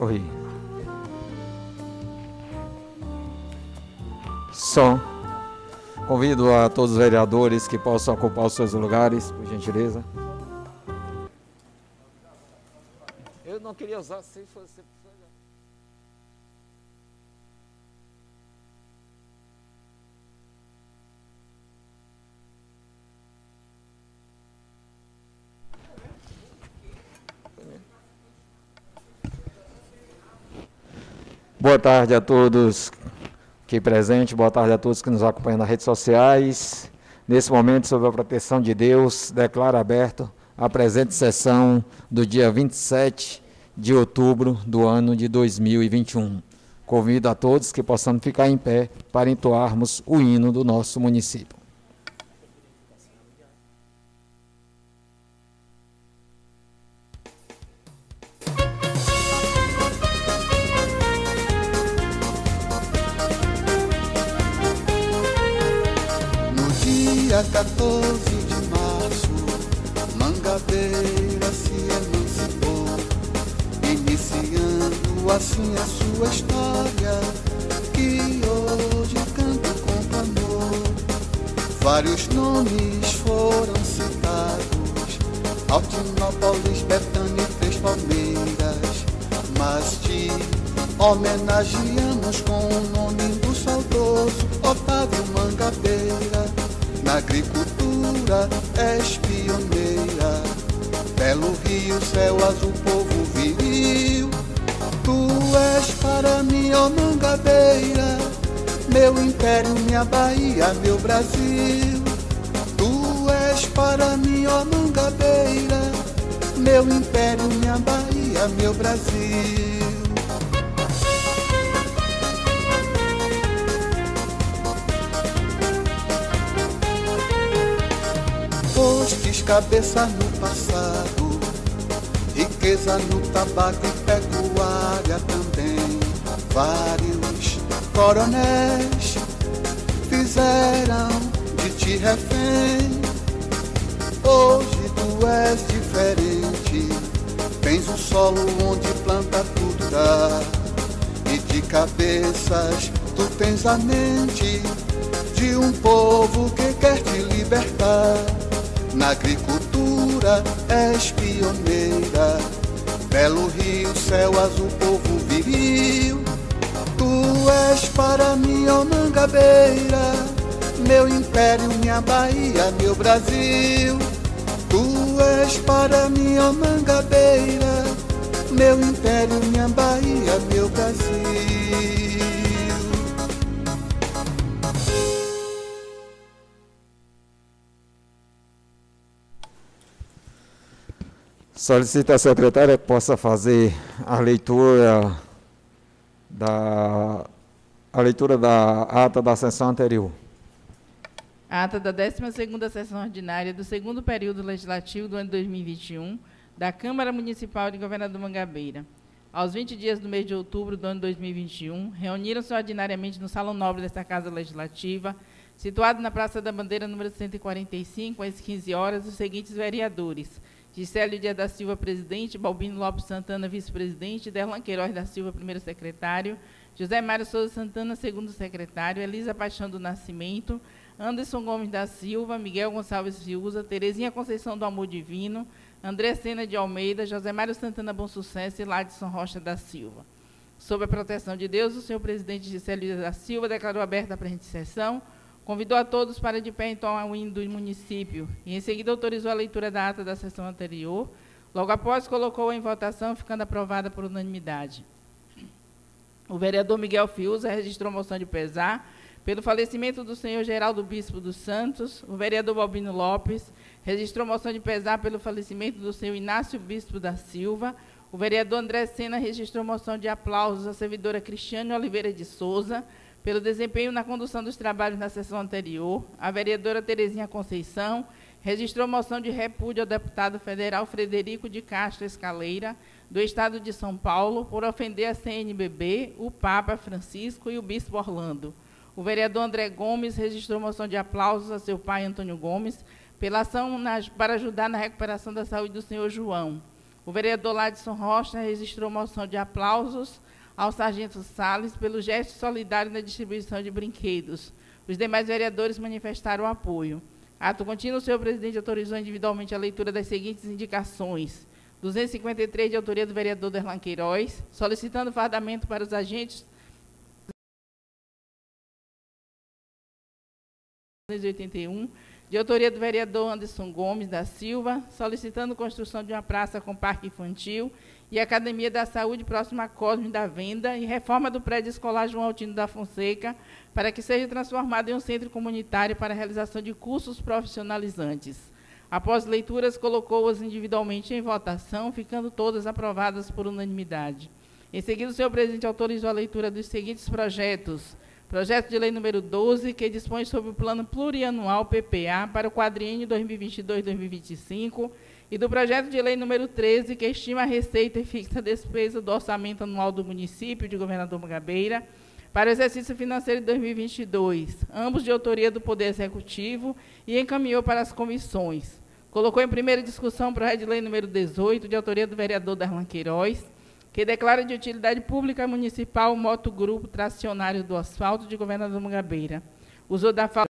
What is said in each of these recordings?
Oi. Som. Convido a todos os vereadores que possam ocupar os seus lugares, por gentileza. Eu não queria usar se fosse. Boa tarde a todos aqui presentes, boa tarde a todos que nos acompanham nas redes sociais. Nesse momento, sob a proteção de Deus, declaro aberto a presente sessão do dia 27 de outubro do ano de 2021. Convido a todos que possamos ficar em pé para entoarmos o hino do nosso município. Meu império, minha Bahia, meu Brasil. postes cabeça no passado, riqueza no tabaco e pecuária também. Vários coronéis fizeram de ti refém. Hoje tu és diferente, tens um solo onde planta tudo dá. E de cabeças tu tens a mente de um povo que quer te libertar. Na agricultura és pioneira, belo rio, céu azul, povo viril. Tu és para mim, ó Mangabeira, meu império, minha Bahia, meu Brasil. Tu és para ó Mangabeira, meu império, minha Bahia, meu Brasil. Solicito à secretária que possa fazer a leitura da a leitura da ata da sessão anterior. Ata da 12ª sessão ordinária do segundo período legislativo do ano 2021 da Câmara Municipal de Governador Mangabeira. Aos 20 dias do mês de outubro do ano 2021, reuniram-se ordinariamente no Salão Nobre desta Casa Legislativa, situado na Praça da Bandeira, número 145, às 15 horas, os seguintes vereadores: Gisélio Dia da Silva, presidente, Balbino Lopes Santana, vice-presidente, Derlan Queiroz da Silva, primeiro secretário, José Mário Souza Santana, segundo secretário, Elisa Paixão do Nascimento, Anderson Gomes da Silva, Miguel Gonçalves Fiuza, Terezinha Conceição do Amor Divino, André Sena de Almeida, José Mário Santana Bom Sucesso e Ladson Rocha da Silva. Sob a proteção de Deus, o senhor presidente Gisélio da Silva declarou aberta a presente sessão, Convidou a todos para de pé entoar o hino do município e, em seguida, autorizou a leitura da ata da sessão anterior. Logo após, colocou-a em votação, ficando aprovada por unanimidade. O vereador Miguel Fiuza registrou moção de pesar pelo falecimento do senhor Geraldo Bispo dos Santos. O vereador Balbino Lopes registrou moção de pesar pelo falecimento do senhor Inácio Bispo da Silva. O vereador André Sena registrou moção de aplausos à servidora Cristiane Oliveira de Souza pelo desempenho na condução dos trabalhos na sessão anterior, a vereadora Terezinha Conceição registrou moção de repúdio ao deputado federal Frederico de Castro Escaleira, do Estado de São Paulo, por ofender a CNBB, o Papa Francisco e o Bispo Orlando. O vereador André Gomes registrou moção de aplausos a seu pai, Antônio Gomes, pela ação para ajudar na recuperação da saúde do senhor João. O vereador Ladson Rocha registrou moção de aplausos ao sargento Salles pelo gesto solidário na distribuição de brinquedos. Os demais vereadores manifestaram apoio. Ato contínuo, o senhor presidente autorizou individualmente a leitura das seguintes indicações. 253, de autoria do vereador Derlan Queiroz, solicitando fardamento para os agentes 281, de autoria do vereador Anderson Gomes da Silva, solicitando construção de uma praça com parque infantil e Academia da Saúde próxima a Cosme da Venda e reforma do prédio escolar João Altino da Fonseca para que seja transformado em um centro comunitário para a realização de cursos profissionalizantes. Após leituras, colocou-as individualmente em votação, ficando todas aprovadas por unanimidade. Em seguida, o senhor presidente autorizou a leitura dos seguintes projetos Projeto de lei número 12, que dispõe sobre o plano plurianual PPA para o quadriênio 2022-2025, e do projeto de lei número 13, que estima a receita e fixa a despesa do orçamento anual do município de Governador Magabeira para o exercício financeiro de 2022, ambos de autoria do Poder Executivo, e encaminhou para as comissões. Colocou em primeira discussão o projeto de lei número 18, de autoria do vereador Darlan Queiroz, que declara de utilidade pública municipal o motogrupo tracionário do asfalto de Governador Mangabeira. Usou da fala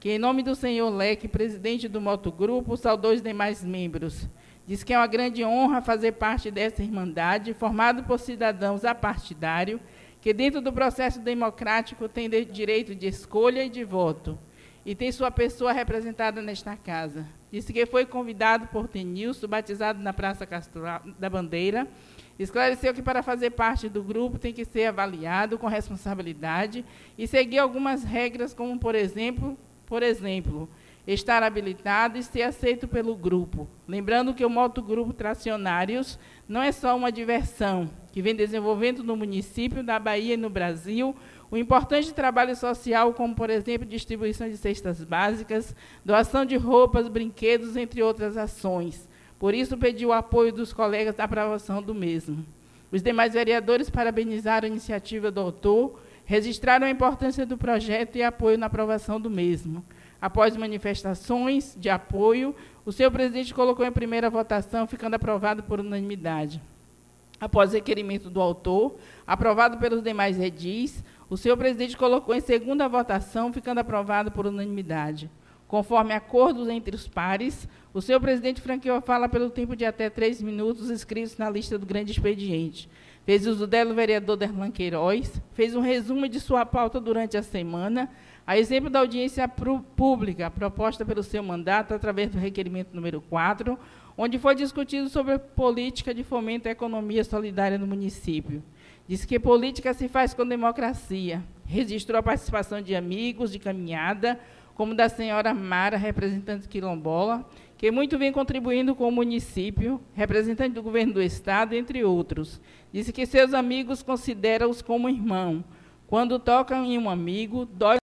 que, em nome do senhor Leque, presidente do motogrupo, saudou os demais membros. Diz que é uma grande honra fazer parte dessa irmandade, formada por cidadãos apartidários, que, dentro do processo democrático, tem direito de escolha e de voto, e tem sua pessoa representada nesta casa. Disse que foi convidado por Tenilson, batizado na Praça Castro da Bandeira. Esclareceu que para fazer parte do grupo tem que ser avaliado com responsabilidade e seguir algumas regras, como por exemplo, por exemplo, estar habilitado e ser aceito pelo grupo. Lembrando que o motogrupo Tracionários não é só uma diversão, que vem desenvolvendo no município, na Bahia e no Brasil o importante trabalho social, como, por exemplo, distribuição de cestas básicas, doação de roupas, brinquedos, entre outras ações. Por isso, pediu o apoio dos colegas da aprovação do mesmo. Os demais vereadores parabenizaram a iniciativa do autor, registraram a importância do projeto e apoio na aprovação do mesmo. Após manifestações de apoio, o senhor presidente colocou em primeira votação, ficando aprovado por unanimidade. Após requerimento do autor, aprovado pelos demais edis, o senhor presidente colocou em segunda votação, ficando aprovado por unanimidade. Conforme acordos entre os pares, o senhor presidente franqueou a fala pelo tempo de até três minutos inscritos na lista do grande expediente. Fez uso dela o vereador Derlan Queiroz, fez um resumo de sua pauta durante a semana, a exemplo da audiência pública proposta pelo seu mandato através do requerimento número 4, onde foi discutido sobre a política de fomento à economia solidária no município. Disse que política se faz com democracia. Registrou a participação de amigos de caminhada, como da senhora Mara, representante quilombola, que muito vem contribuindo com o município, representante do governo do Estado, entre outros. Disse que seus amigos consideram-os como irmão. Quando tocam em um amigo, dói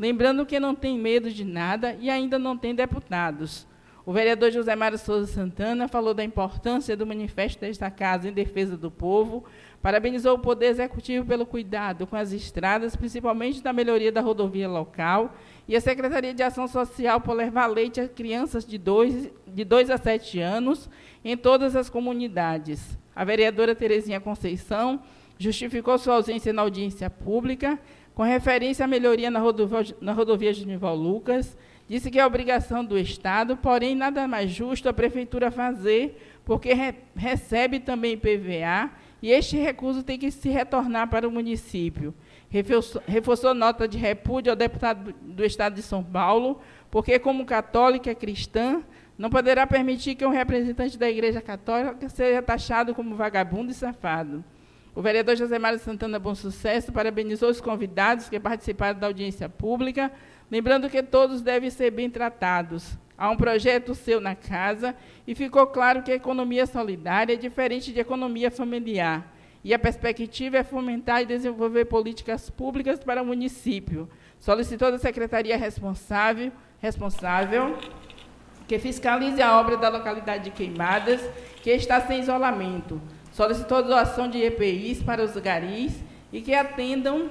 lembrando que não tem medo de nada e ainda não tem deputados. O vereador José Mário Souza Santana falou da importância do manifesto desta casa em defesa do povo, parabenizou o Poder Executivo pelo cuidado com as estradas, principalmente da melhoria da rodovia local, e a Secretaria de Ação Social por levar leite a crianças de 2 de dois a 7 anos em todas as comunidades. A vereadora Terezinha Conceição justificou sua ausência na audiência pública com referência à melhoria na rodovia, na rodovia Genival Lucas, disse que é obrigação do Estado, porém nada mais justo a Prefeitura fazer, porque re, recebe também PVA e este recurso tem que se retornar para o município. Reforçou, reforçou nota de repúdio ao deputado do Estado de São Paulo, porque, como católica cristã, não poderá permitir que um representante da Igreja Católica seja taxado como vagabundo e safado. O vereador José Mário Santana Bom Sucesso parabenizou os convidados que participaram da audiência pública, lembrando que todos devem ser bem tratados. Há um projeto seu na casa e ficou claro que a economia solidária é diferente de economia familiar. E a perspectiva é fomentar e desenvolver políticas públicas para o município. Solicitou da secretaria responsável, responsável que fiscalize a obra da localidade de Queimadas, que está sem isolamento. Solicitou doação de EPIs para os garis e que atendam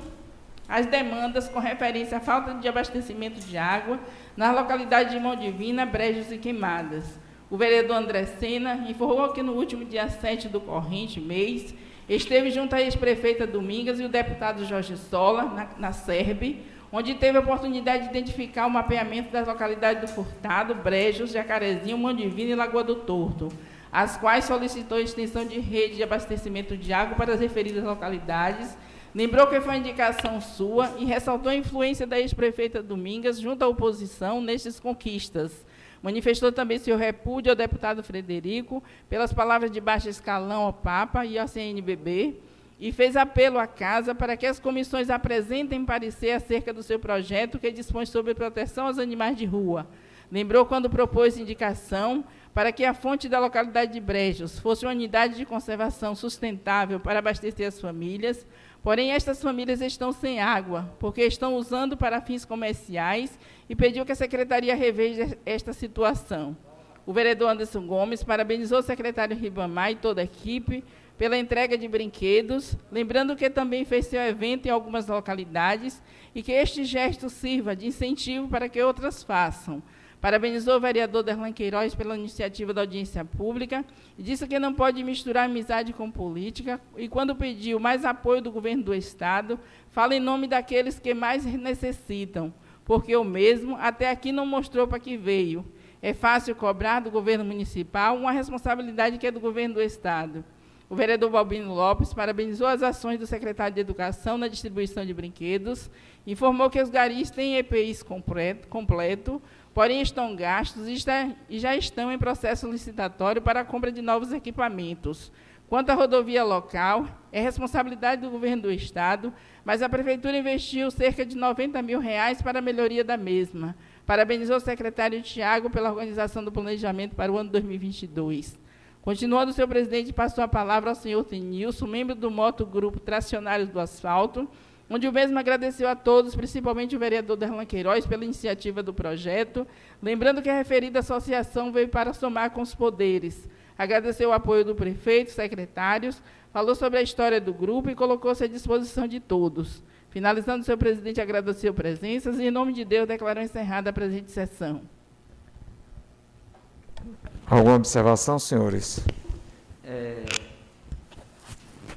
às demandas com referência à falta de abastecimento de água nas localidades de Mão Divina, Brejos e Queimadas. O vereador André Sena informou que no último dia 7 do corrente mês, esteve junto à ex-prefeita Domingas e o deputado Jorge Sola, na, na SERB, onde teve a oportunidade de identificar o mapeamento das localidades do Furtado, Brejos, Jacarezinho, Mão Divina e Lagoa do Torto, as quais solicitou extensão de rede de abastecimento de água para as referidas localidades, lembrou que foi indicação sua e ressaltou a influência da ex-prefeita Domingas junto à oposição nestas conquistas. Manifestou também seu repúdio ao deputado Frederico pelas palavras de baixo escalão ao Papa e ao CNBB, e fez apelo à Casa para que as comissões apresentem parecer acerca do seu projeto que dispõe sobre proteção aos animais de rua. Lembrou quando propôs indicação para que a fonte da localidade de Brejos fosse uma unidade de conservação sustentável para abastecer as famílias, porém estas famílias estão sem água, porque estão usando para fins comerciais e pediu que a secretaria reveja esta situação. O vereador Anderson Gomes parabenizou o secretário Ribamar e toda a equipe pela entrega de brinquedos, lembrando que também fez seu evento em algumas localidades e que este gesto sirva de incentivo para que outras façam. Parabenizou o vereador Derlan Queiroz pela iniciativa da audiência pública e disse que não pode misturar amizade com política e, quando pediu mais apoio do governo do Estado, fala em nome daqueles que mais necessitam, porque o mesmo até aqui não mostrou para que veio. É fácil cobrar do governo municipal uma responsabilidade que é do governo do Estado. O vereador Balbino Lopes parabenizou as ações do secretário de Educação na distribuição de brinquedos, informou que os garis têm EPIs completo, completo porém estão gastos e, e já estão em processo licitatório para a compra de novos equipamentos. Quanto à rodovia local, é responsabilidade do governo do Estado, mas a Prefeitura investiu cerca de 90 mil reais para a melhoria da mesma. Parabenizou o secretário Tiago pela organização do planejamento para o ano 2022. Continuando, o senhor presidente passou a palavra ao senhor Tenilson, membro do Moto Grupo Tracionários do Asfalto, onde o mesmo agradeceu a todos, principalmente o vereador Derlan Queiroz, pela iniciativa do projeto, lembrando que a referida associação veio para somar com os poderes. Agradeceu o apoio do prefeito, secretários, falou sobre a história do grupo e colocou-se à disposição de todos. Finalizando, o senhor presidente agradeceu presenças e, em nome de Deus, declarou encerrada a presente sessão. Alguma observação, senhores? É,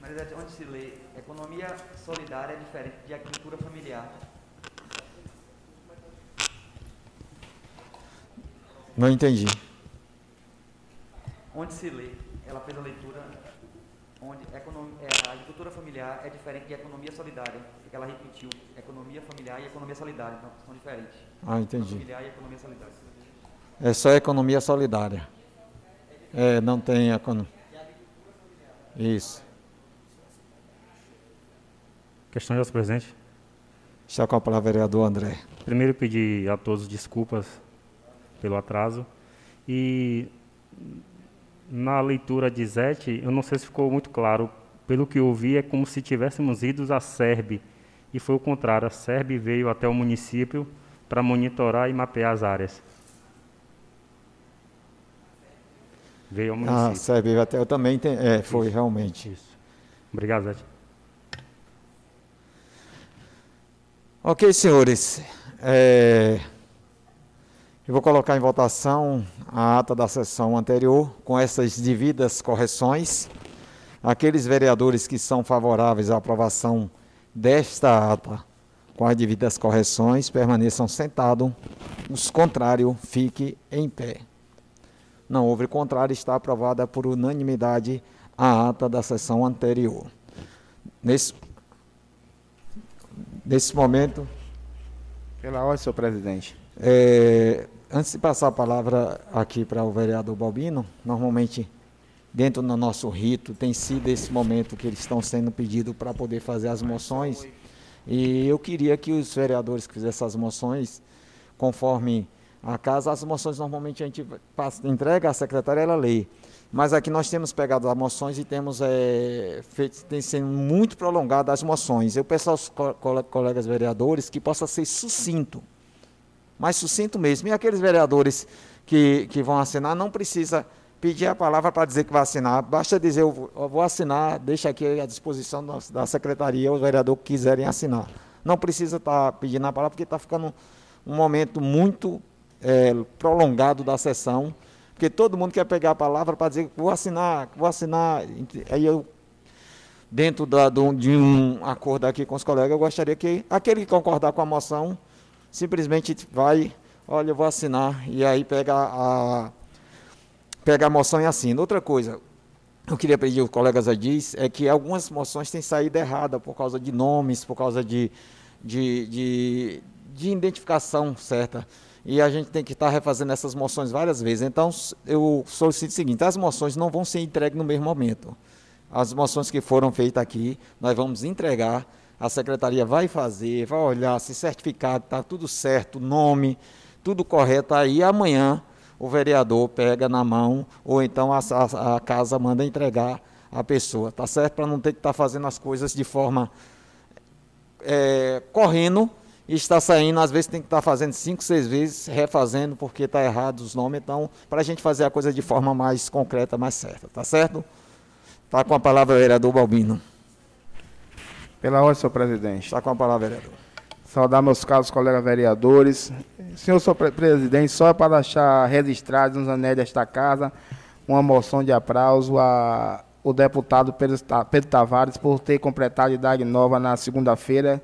Maria onde se lê economia solidária é diferente de agricultura familiar. Não entendi. Onde se lê, ela fez a leitura, onde é, a agricultura familiar é diferente de economia solidária. Ela repetiu economia familiar e economia solidária, então são diferentes. Ah, entendi. Familiar e economia solidária. É só economia solidária. É, não tem economia. Isso. Questão de presidente. Está com a palavra vereador André. Primeiro pedir a todos desculpas pelo atraso. E na leitura de Zete, eu não sei se ficou muito claro, pelo que eu vi, é como se tivéssemos ido à SERB, e foi o contrário, a SERB veio até o município para monitorar e mapear as áreas. veio ao ah, município. Ah, serve até eu também tem, é, foi Isso. realmente. Isso. Obrigado, Zé. Ok, senhores. É, eu vou colocar em votação a ata da sessão anterior com essas devidas correções. Aqueles vereadores que são favoráveis à aprovação desta ata com as devidas correções permaneçam sentados. Os contrários, fiquem em pé. Não houve contrário, está aprovada por unanimidade a ata da sessão anterior. Nesse, nesse momento. Pela ordem, senhor presidente. É, antes de passar a palavra aqui para o vereador Balbino, normalmente, dentro do nosso rito, tem sido esse momento que eles estão sendo pedidos para poder fazer as moções. E eu queria que os vereadores que fizessem as moções, conforme a casa, as moções normalmente a gente passa, entrega à secretária, ela lê. Mas aqui nós temos pegado as moções e temos é, feito, tem sido muito prolongado as moções. Eu peço aos co colegas vereadores que possa ser sucinto, mais sucinto mesmo. E aqueles vereadores que, que vão assinar, não precisa pedir a palavra para dizer que vai assinar. Basta dizer, eu vou assinar, deixa aqui à disposição da secretaria, os vereadores que quiserem assinar. Não precisa estar tá pedindo a palavra, porque está ficando um momento muito é, prolongado da sessão, porque todo mundo quer pegar a palavra para dizer vou assinar, vou assinar. Aí eu, dentro da, de um acordo aqui com os colegas, eu gostaria que aquele que concordar com a moção, simplesmente vai, olha, eu vou assinar, e aí pega a pega a moção e assina. Outra coisa, eu queria pedir aos colegas a diz, é que algumas moções têm saído errada por causa de nomes, por causa de, de, de, de identificação certa. E a gente tem que estar refazendo essas moções várias vezes. Então, eu solicito o seguinte: as moções não vão ser entregues no mesmo momento. As moções que foram feitas aqui, nós vamos entregar, a secretaria vai fazer, vai olhar se certificado, está tudo certo, nome, tudo correto. Aí amanhã o vereador pega na mão, ou então a, a, a casa manda entregar a pessoa, tá certo? Para não ter que estar tá fazendo as coisas de forma é, correndo e está saindo, às vezes tem que estar tá fazendo cinco, seis vezes, refazendo porque está errado os nomes. Então, para a gente fazer a coisa de forma mais concreta, mais certa, tá certo? Está com a palavra o vereador Balbino. Pela ordem, senhor presidente. Está com a palavra, vereador. Saudar meus caros colegas vereadores. Senhor senhor presidente, só para deixar registrado nos anéis desta casa uma moção de aplauso ao deputado Pedro Tavares por ter completado a idade nova na segunda-feira.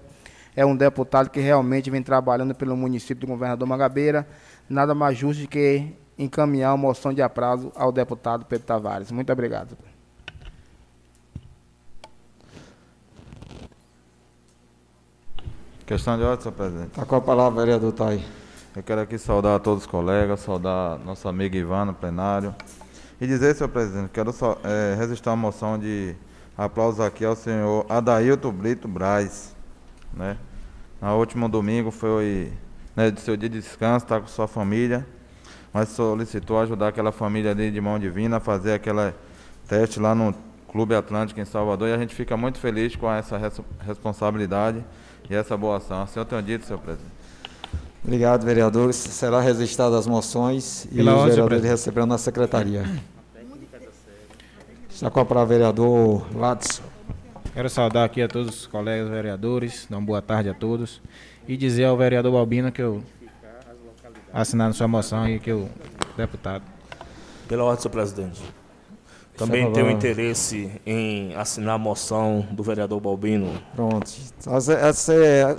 É um deputado que realmente vem trabalhando pelo município do governador Magabeira. Nada mais justo do que encaminhar uma moção de aplauso ao deputado Pedro Tavares. Muito obrigado. Questão de ordem, senhor presidente. Está com a palavra, vereador Thay. Eu quero aqui saudar a todos os colegas, saudar nosso amigo Ivan no plenário. E dizer, senhor presidente, quero só, é, registrar uma moção de aplauso aqui ao senhor Adailton Brito Braz. Né? No último domingo foi né, de seu dia de descanso, está com sua família, mas solicitou ajudar aquela família ali de mão divina a fazer aquele teste lá no Clube Atlântico em Salvador e a gente fica muito feliz com essa res responsabilidade e essa boa ação. O senhor tem dito, senhor presidente. Obrigado, vereadores. Será registradas as moções e Pela os vereadores receberão na secretaria. Está com a palavra vereador Ladson. Quero saudar aqui a todos os colegas vereadores, dar uma boa tarde a todos e dizer ao vereador Balbino que eu assinar sua moção e que o deputado. Pela ordem, senhor presidente. Também tenho interesse em assinar a moção do vereador Balbino. Pronto.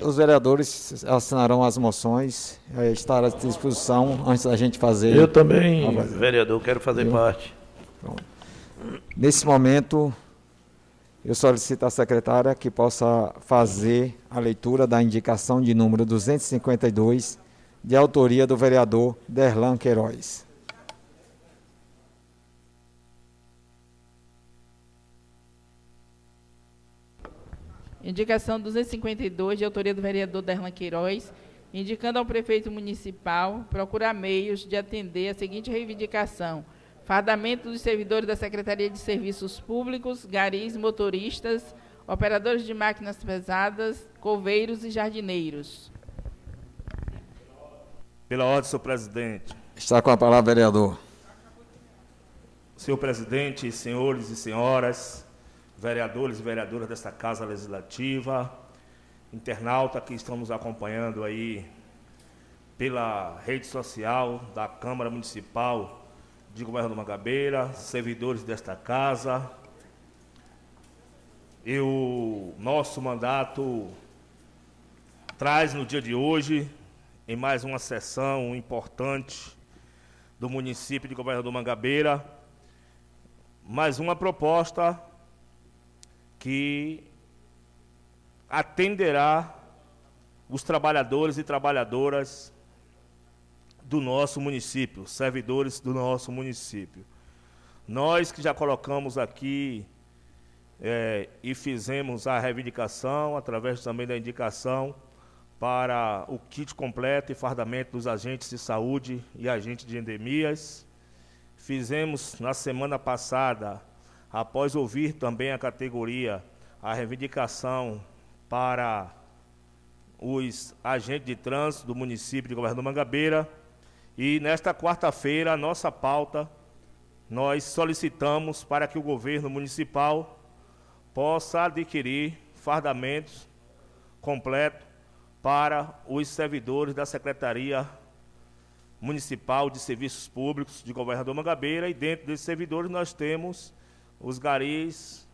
os vereadores assinarão as moções, estará à disposição antes da gente fazer. Eu também, vereador, quero fazer Eu? parte. Pronto. Nesse momento, eu solicito à secretária que possa fazer a leitura da indicação de número 252, de autoria do vereador Derlan Queiroz. Indicação 252, de autoria do vereador Derlan Queiroz, indicando ao prefeito municipal procurar meios de atender a seguinte reivindicação: fardamento dos servidores da Secretaria de Serviços Públicos, garis, motoristas, operadores de máquinas pesadas, coveiros e jardineiros. Pela ordem, senhor presidente. Está com a palavra, vereador. Senhor presidente, senhores e senhoras, vereadores e vereadoras desta Casa Legislativa, internauta que estão nos acompanhando aí pela rede social da Câmara Municipal de Governo Mangabeira, servidores desta casa. E o nosso mandato traz no dia de hoje, em mais uma sessão importante do município de Governador Mangabeira, mais uma proposta que atenderá os trabalhadores e trabalhadoras do nosso município, servidores do nosso município. Nós que já colocamos aqui é, e fizemos a reivindicação, através também da indicação, para o kit completo e fardamento dos agentes de saúde e agentes de endemias. Fizemos na semana passada após ouvir também a categoria, a reivindicação para os agentes de trânsito do município de Governador Mangabeira, E nesta quarta-feira, a nossa pauta, nós solicitamos para que o governo municipal possa adquirir fardamentos completos para os servidores da Secretaria Municipal de Serviços Públicos de Governador Mangabeira e dentro desses servidores nós temos os garis,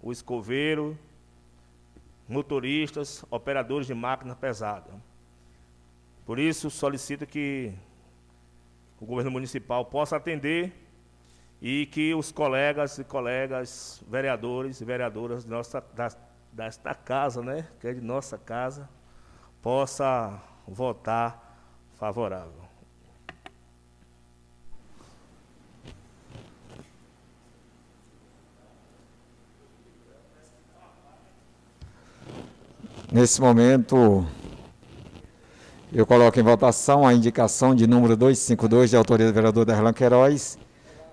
o escoveiro, motoristas, operadores de máquina pesada. Por isso, solicito que o governo municipal possa atender e que os colegas e colegas vereadores e vereadoras de nossa, da, desta casa, né, que é de nossa casa, possa votar favorável. Nesse momento, eu coloco em votação a indicação de número 252 de autoria do vereador Derlan Queiroz.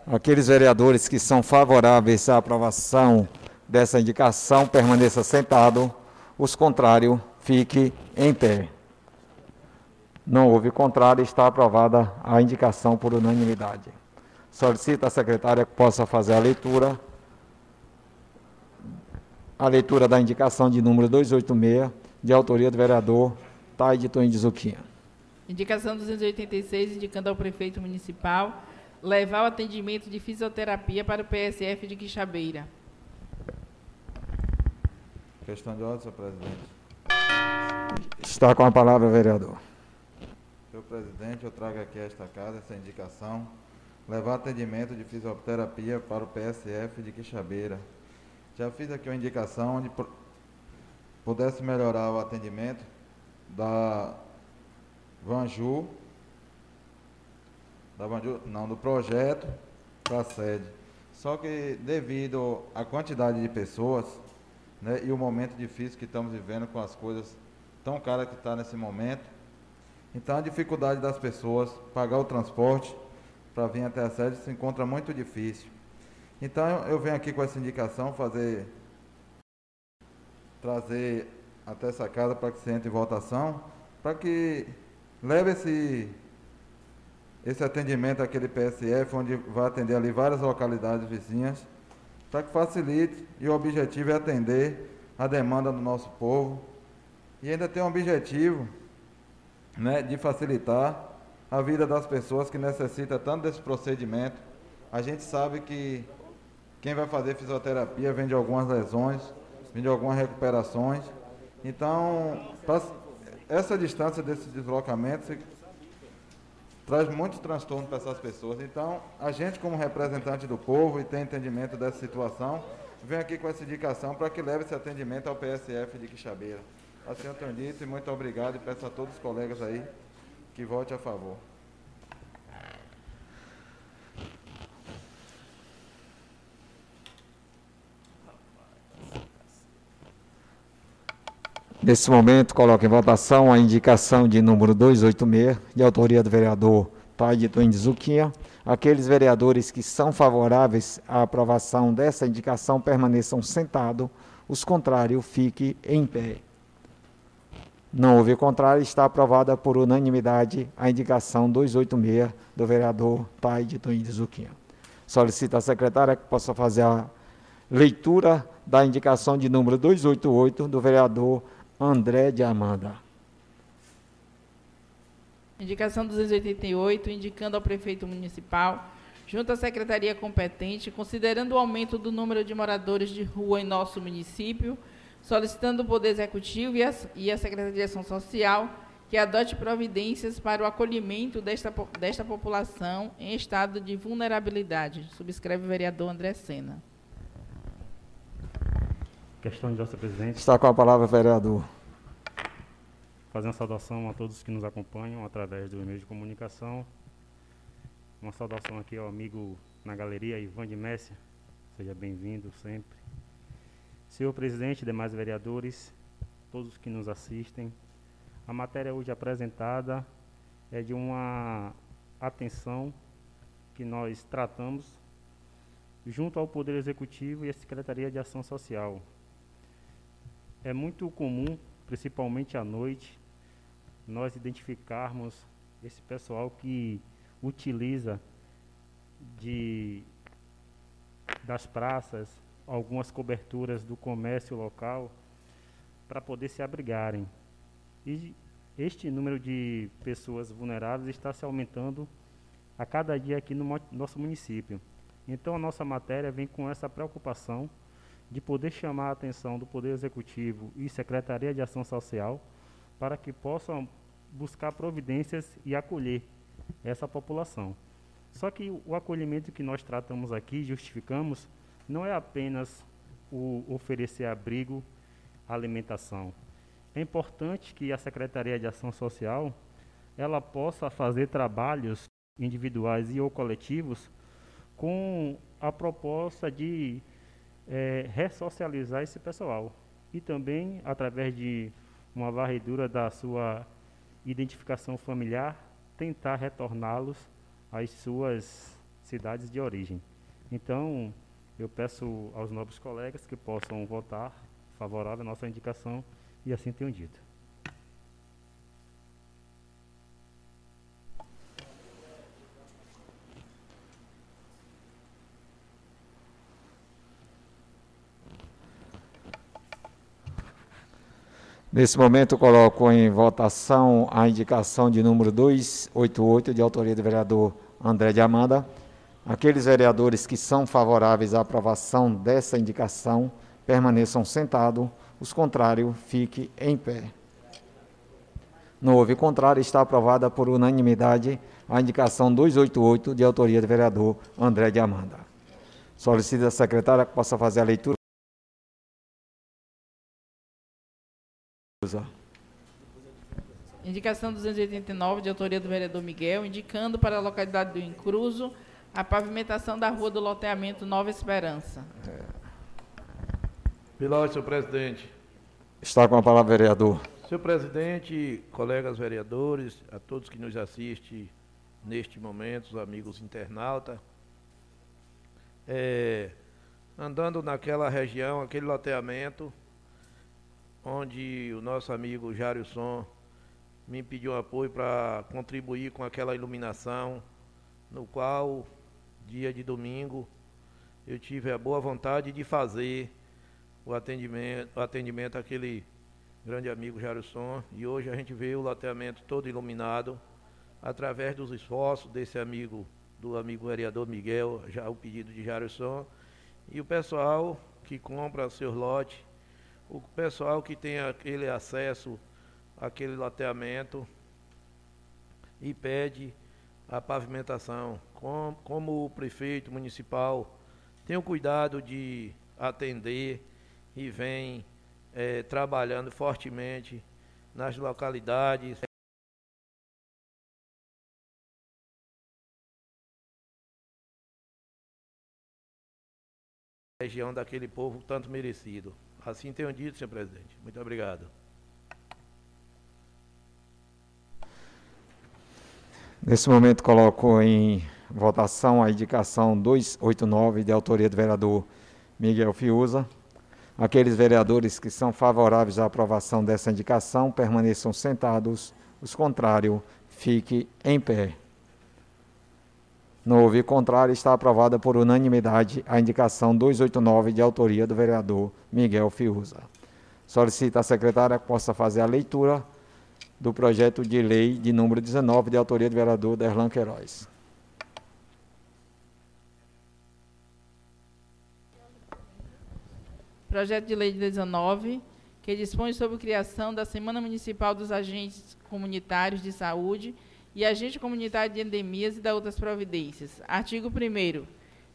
Aqueles vereadores que são favoráveis à aprovação dessa indicação permaneça sentado. Os contrários, fique em pé. Não houve contrário, está aprovada a indicação por unanimidade. Solicito à secretária que possa fazer a leitura a leitura da indicação de número 286, de autoria do vereador Taide Toim de Zuquinha. Indicação 286, indicando ao prefeito municipal levar o atendimento de fisioterapia para o PSF de Quixabeira. Questão de ordem, senhor presidente. Está com a palavra, vereador. Senhor presidente, eu trago aqui a esta casa essa indicação. Levar atendimento de fisioterapia para o PSF de Quixabeira, já fiz aqui uma indicação onde pudesse melhorar o atendimento da Vanju, da Vanju, não, do projeto para a sede. Só que devido à quantidade de pessoas né, e o momento difícil que estamos vivendo com as coisas tão caras que está nesse momento, então a dificuldade das pessoas pagar o transporte para vir até a sede se encontra muito difícil. Então eu venho aqui com essa indicação fazer trazer até essa casa para que se entre em votação, para que leve esse esse atendimento àquele PSF, onde vai atender ali várias localidades vizinhas, para que facilite e o objetivo é atender a demanda do nosso povo e ainda tem um objetivo né, de facilitar a vida das pessoas que necessitam tanto desse procedimento. A gente sabe que quem vai fazer fisioterapia vem de algumas lesões, vem de algumas recuperações. Então, essa distância desse deslocamento traz muito transtorno para essas pessoas. Então, a gente, como representante do povo e tem entendimento dessa situação, vem aqui com essa indicação para que leve esse atendimento ao PSF de Quixabeira. Assim eu tenho dito e muito obrigado e peço a todos os colegas aí que vote a favor. Nesse momento, coloco em votação a indicação de número 286, de autoria do vereador Pai de Twin Zuquinha. Aqueles vereadores que são favoráveis à aprovação dessa indicação permaneçam sentados, os contrários fiquem em pé. Não houve contrário, está aprovada por unanimidade a indicação 286 do vereador Pai de Twin Zuquinha. Solicito à secretária que possa fazer a leitura da indicação de número 288 do vereador André de Amanda. Indicação 288, indicando ao prefeito municipal, junto à secretaria competente, considerando o aumento do número de moradores de rua em nosso município, solicitando o Poder Executivo e a, e a Secretaria de Ação Social que adote providências para o acolhimento desta, desta população em estado de vulnerabilidade. Subscreve o vereador André Sena. Questão de presidente. Está com a palavra, vereador. Fazer uma saudação a todos que nos acompanham através do e-mail de comunicação. Uma saudação aqui ao amigo na galeria, Ivan de Messia. Seja bem-vindo sempre. Senhor presidente, demais vereadores, todos que nos assistem, a matéria hoje apresentada é de uma atenção que nós tratamos junto ao Poder Executivo e a Secretaria de Ação Social, é muito comum, principalmente à noite, nós identificarmos esse pessoal que utiliza de das praças, algumas coberturas do comércio local para poder se abrigarem. E este número de pessoas vulneráveis está se aumentando a cada dia aqui no nosso município. Então a nossa matéria vem com essa preocupação de poder chamar a atenção do Poder Executivo e Secretaria de Ação Social para que possam buscar providências e acolher essa população. Só que o acolhimento que nós tratamos aqui, justificamos, não é apenas o oferecer abrigo, alimentação. É importante que a Secretaria de Ação Social ela possa fazer trabalhos individuais e ou coletivos com a proposta de é, ressocializar esse pessoal e também através de uma varredura da sua identificação familiar tentar retorná-los às suas cidades de origem. Então, eu peço aos nobres colegas que possam votar favorável à nossa indicação e assim tenho dito. Nesse momento, coloco em votação a indicação de número 288, de autoria do vereador André de Amanda. Aqueles vereadores que são favoráveis à aprovação dessa indicação permaneçam sentados, os contrários, fiquem em pé. Não houve contrário, está aprovada por unanimidade a indicação 288, de autoria do vereador André de Amanda. Solicito a secretária que possa fazer a leitura. Indicação 289, de autoria do vereador Miguel, indicando para a localidade do Incruso a pavimentação da rua do loteamento Nova Esperança. É. Pela senhor presidente. Está com a palavra, vereador. Senhor presidente, colegas vereadores, a todos que nos assistem neste momento, os amigos internautas, é, andando naquela região, aquele loteamento, onde o nosso amigo Jário me pediu apoio para contribuir com aquela iluminação, no qual, dia de domingo, eu tive a boa vontade de fazer o atendimento, o atendimento àquele grande amigo Jário e hoje a gente vê o loteamento todo iluminado, através dos esforços desse amigo, do amigo vereador Miguel, já o pedido de Jário e o pessoal que compra seus lotes o pessoal que tem aquele acesso àquele loteamento e pede a pavimentação. Com, como o prefeito municipal tem o cuidado de atender e vem é, trabalhando fortemente nas localidades. região daquele povo tanto merecido. Assim tenho dito, senhor presidente. Muito obrigado. Nesse momento, coloco em votação a indicação 289, de autoria do vereador Miguel Fiuza. Aqueles vereadores que são favoráveis à aprovação dessa indicação permaneçam sentados, os contrários, fiquem em pé. Não houve contrário, está aprovada por unanimidade a indicação 289 de autoria do vereador Miguel Fiuza. Solicita a secretária que possa fazer a leitura do projeto de lei de número 19 de autoria do vereador Derlan Queiroz. Projeto de lei 19, que dispõe sobre a criação da Semana Municipal dos Agentes Comunitários de Saúde e agente comunitário de endemias e da outras providências. Artigo 1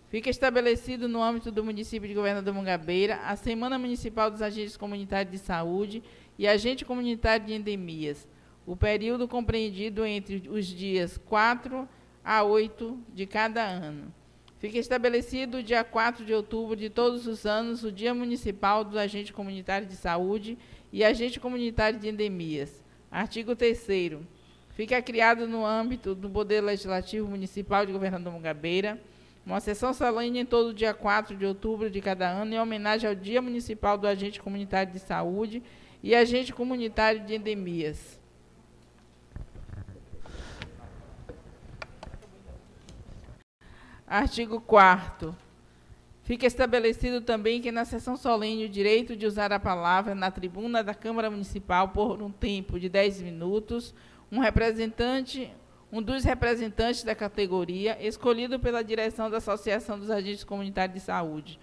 Fica estabelecido no âmbito do município de Governador Mangabeira a Semana Municipal dos Agentes Comunitários de Saúde e Agente Comunitário de Endemias, o período compreendido entre os dias 4 a 8 de cada ano. Fica estabelecido o dia 4 de outubro de todos os anos o Dia Municipal do Agente Comunitário de Saúde e Agente Comunitário de Endemias. Artigo 3 Fica criado no âmbito do Poder Legislativo Municipal de Governador Mugabeira uma sessão solene em todo dia 4 de outubro de cada ano em homenagem ao Dia Municipal do Agente Comunitário de Saúde e Agente Comunitário de Endemias. Artigo 4 Fica estabelecido também que na sessão solene o direito de usar a palavra na tribuna da Câmara Municipal por um tempo de 10 minutos um representante, um dos representantes da categoria, escolhido pela direção da Associação dos Agentes Comunitários de Saúde.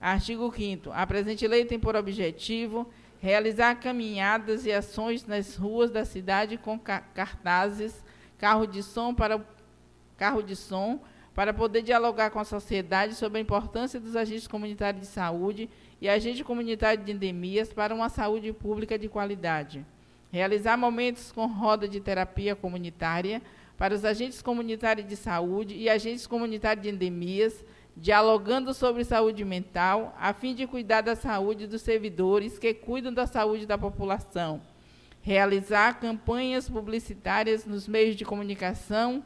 Artigo 5 A presente lei tem por objetivo realizar caminhadas e ações nas ruas da cidade com cartazes, carro de som para carro de som para poder dialogar com a sociedade sobre a importância dos agentes comunitários de saúde e agentes comunitários de endemias para uma saúde pública de qualidade. Realizar momentos com roda de terapia comunitária para os agentes comunitários de saúde e agentes comunitários de endemias, dialogando sobre saúde mental, a fim de cuidar da saúde dos servidores que cuidam da saúde da população. Realizar campanhas publicitárias nos meios de comunicação,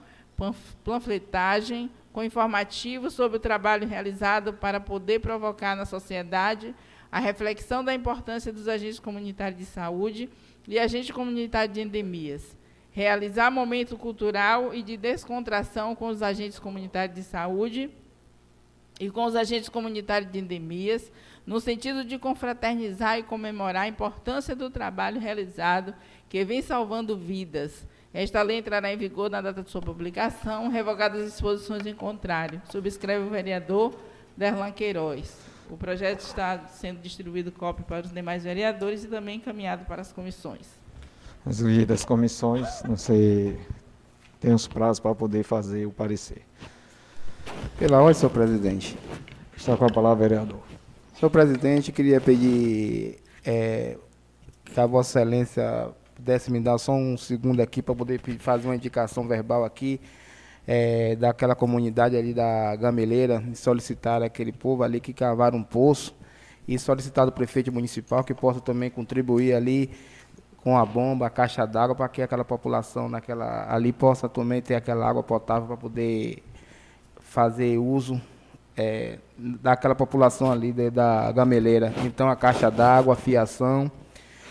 panfletagem, com informativos sobre o trabalho realizado para poder provocar na sociedade a reflexão da importância dos agentes comunitários de saúde e agentes comunitários de endemias. Realizar momento cultural e de descontração com os agentes comunitários de saúde e com os agentes comunitários de endemias, no sentido de confraternizar e comemorar a importância do trabalho realizado que vem salvando vidas esta lei entrará em vigor na data de sua publicação, revogadas as disposições em contrário. Subscreve o vereador Derlan Queiroz. O projeto está sendo distribuído cópia para os demais vereadores e também encaminhado para as comissões. As das comissões, não sei, tem os prazos para poder fazer o parecer. Pela ordem, senhor presidente. Está com a palavra, vereador. Senhor presidente, queria pedir é, que a Vossa Excelência pudesse me dar só um segundo aqui para poder fazer uma indicação verbal aqui é, daquela comunidade ali da Gameleira, solicitar aquele povo ali que cavaram um poço e solicitar do prefeito municipal que possa também contribuir ali com a bomba, a caixa d'água, para que aquela população naquela, ali possa também ter aquela água potável para poder fazer uso é, daquela população ali de, da gameleira. Então a caixa d'água, a fiação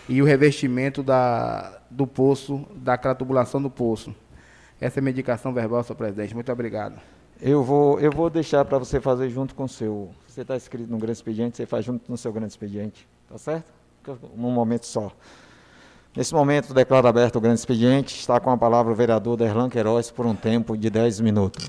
e o revestimento da, do poço, daquela tubulação do poço. Essa é medicação verbal, senhor presidente. Muito obrigado. Eu vou, eu vou deixar para você fazer junto com o seu. Você está escrito no grande expediente, você faz junto no seu grande expediente. Tá certo? Num momento só. Nesse momento, declaro aberto o grande expediente. Está com a palavra o vereador Derlan Queiroz por um tempo de 10 minutos.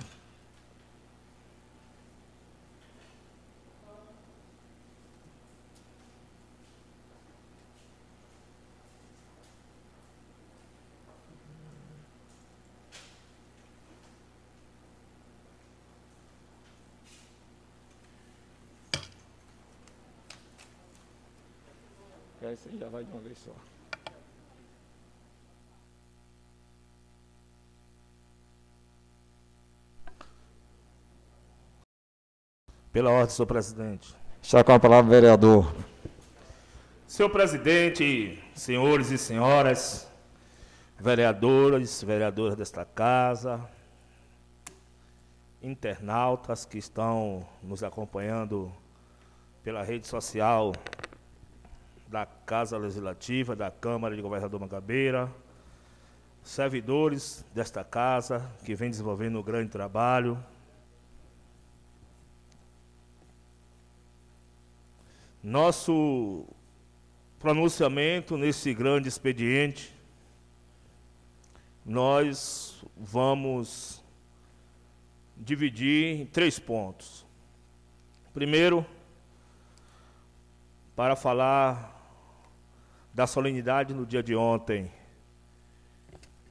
Aí você já vai de uma vez só. Pela ordem, senhor presidente. Está com a palavra, vereador. Senhor presidente, senhores e senhoras, vereadores, vereadoras desta casa, internautas que estão nos acompanhando pela rede social da Casa Legislativa, da Câmara de Governador Mangabeira, servidores desta casa que vem desenvolvendo um grande trabalho. Nosso pronunciamento nesse grande expediente, nós vamos dividir em três pontos. Primeiro, para falar da solenidade no dia de ontem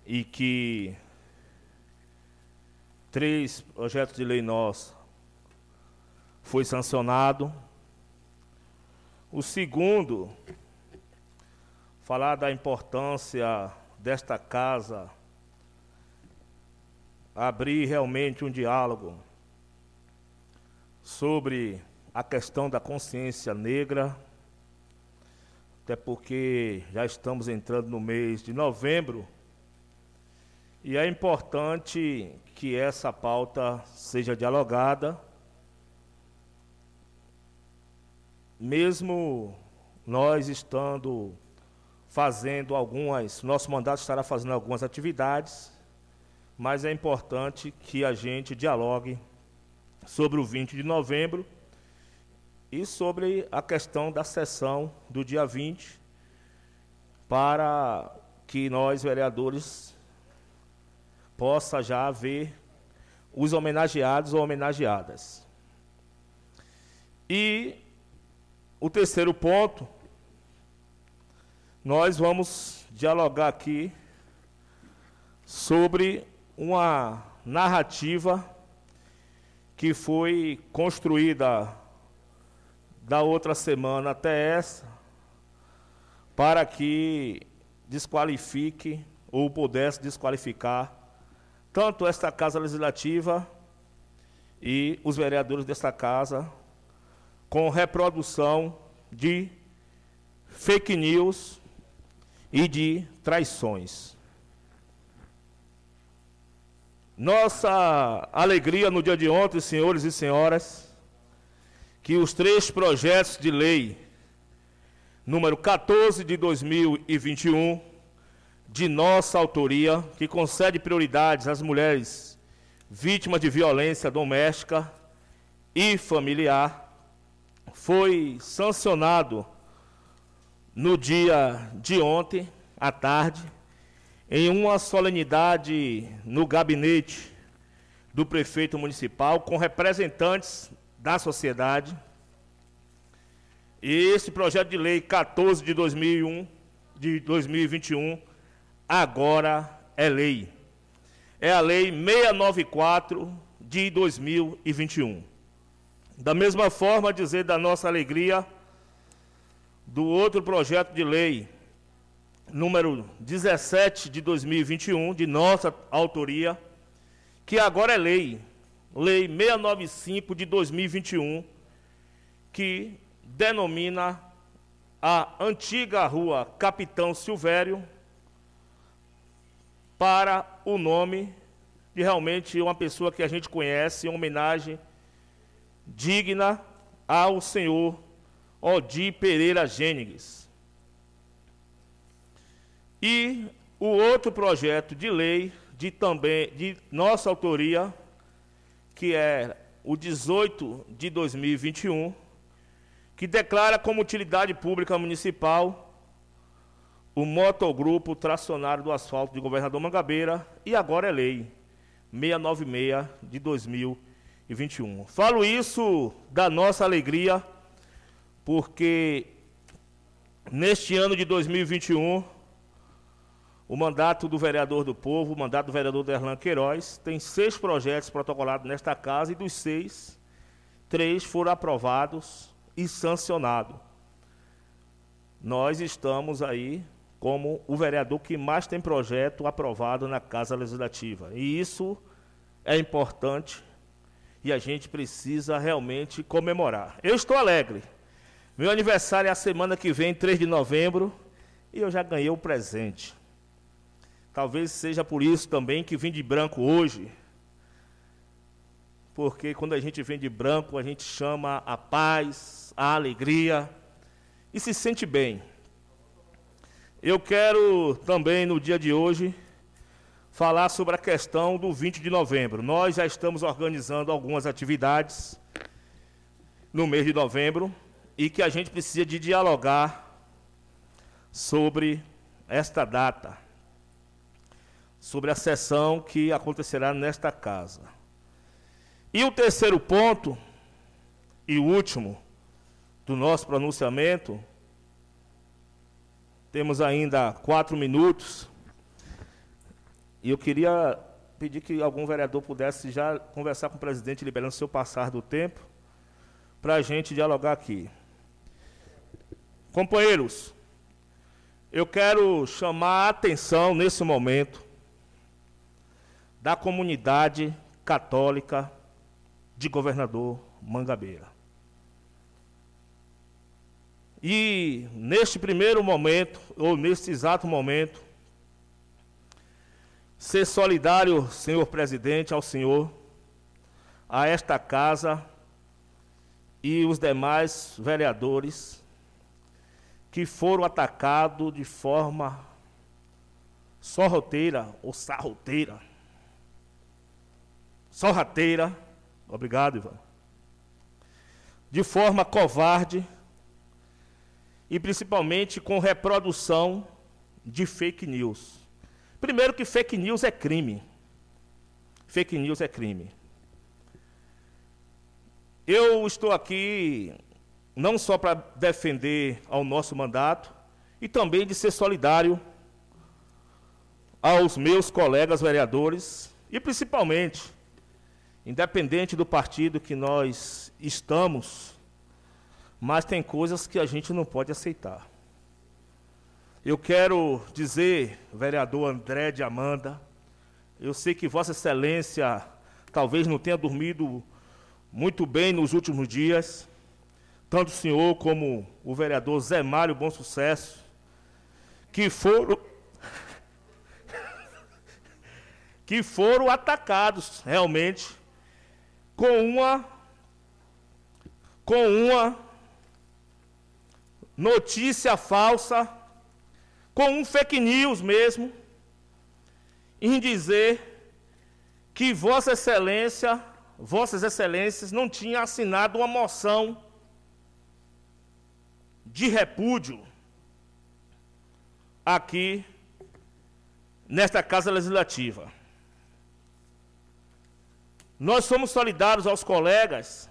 e que três projetos de lei nós foi sancionado. O segundo, falar da importância desta casa abrir realmente um diálogo sobre a questão da consciência negra até porque já estamos entrando no mês de novembro, e é importante que essa pauta seja dialogada, mesmo nós estando fazendo algumas, nosso mandato estará fazendo algumas atividades, mas é importante que a gente dialogue sobre o 20 de novembro e sobre a questão da sessão do dia 20, para que nós, vereadores, possa já ver os homenageados ou homenageadas. E o terceiro ponto, nós vamos dialogar aqui sobre uma narrativa que foi construída da outra semana até essa, para que desqualifique ou pudesse desqualificar tanto esta Casa Legislativa e os vereadores desta casa com reprodução de fake news e de traições. Nossa alegria no dia de ontem, senhores e senhoras, que os três projetos de lei, número 14 de 2021, de nossa autoria, que concede prioridades às mulheres vítimas de violência doméstica e familiar, foi sancionado no dia de ontem, à tarde, em uma solenidade no gabinete do prefeito municipal, com representantes da sociedade. E esse projeto de lei 14 de 2001, de 2021, agora é lei. É a lei 694 de 2021. Da mesma forma, dizer da nossa alegria do outro projeto de lei, número 17 de 2021, de nossa autoria, que agora é lei, lei 695 de 2021, que denomina a antiga rua Capitão Silvério para o nome de realmente uma pessoa que a gente conhece, em homenagem digna ao senhor Odi Pereira Gênesis. E o outro projeto de lei de também de nossa autoria, que é o 18 de 2021, que declara como utilidade pública municipal o motogrupo tracionário do asfalto de governador Mangabeira e agora é lei 696 de 2021 e 21. Falo isso da nossa alegria, porque neste ano de 2021, o mandato do vereador do povo, o mandato do vereador Derlan Queiroz, tem seis projetos protocolados nesta casa e dos seis, três foram aprovados e sancionados. Nós estamos aí como o vereador que mais tem projeto aprovado na Casa Legislativa. E isso é importante e a gente precisa realmente comemorar. Eu estou alegre. Meu aniversário é a semana que vem, 3 de novembro, e eu já ganhei o presente. Talvez seja por isso também que vim de branco hoje. Porque quando a gente vem de branco, a gente chama a paz, a alegria e se sente bem. Eu quero também no dia de hoje falar sobre a questão do 20 de novembro. Nós já estamos organizando algumas atividades no mês de novembro e que a gente precisa de dialogar sobre esta data, sobre a sessão que acontecerá nesta casa. E o terceiro ponto, e último do nosso pronunciamento, temos ainda quatro minutos. E eu queria pedir que algum vereador pudesse já conversar com o presidente, liberando o seu passar do tempo, para a gente dialogar aqui. Companheiros, eu quero chamar a atenção nesse momento da comunidade católica de governador Mangabeira. E neste primeiro momento, ou neste exato momento, ser solidário, senhor presidente, ao senhor, a esta casa e os demais vereadores que foram atacados de forma sorroteira ou sarroteira, sorrateira Obrigado, Ivan. De forma covarde e principalmente com reprodução de fake news. Primeiro que fake news é crime. Fake news é crime. Eu estou aqui não só para defender ao nosso mandato e também de ser solidário aos meus colegas vereadores e principalmente, independente do partido que nós estamos, mas tem coisas que a gente não pode aceitar. Eu quero dizer, vereador André de Amanda, eu sei que Vossa Excelência talvez não tenha dormido muito bem nos últimos dias, tanto o senhor como o vereador Zé Mário Bom Sucesso, que foram que foram atacados realmente com uma com uma notícia falsa, com um fake news mesmo, em dizer que Vossa Excelência, Vossas Excelências não tinham assinado uma moção de repúdio aqui nesta Casa Legislativa. Nós somos solidários aos colegas,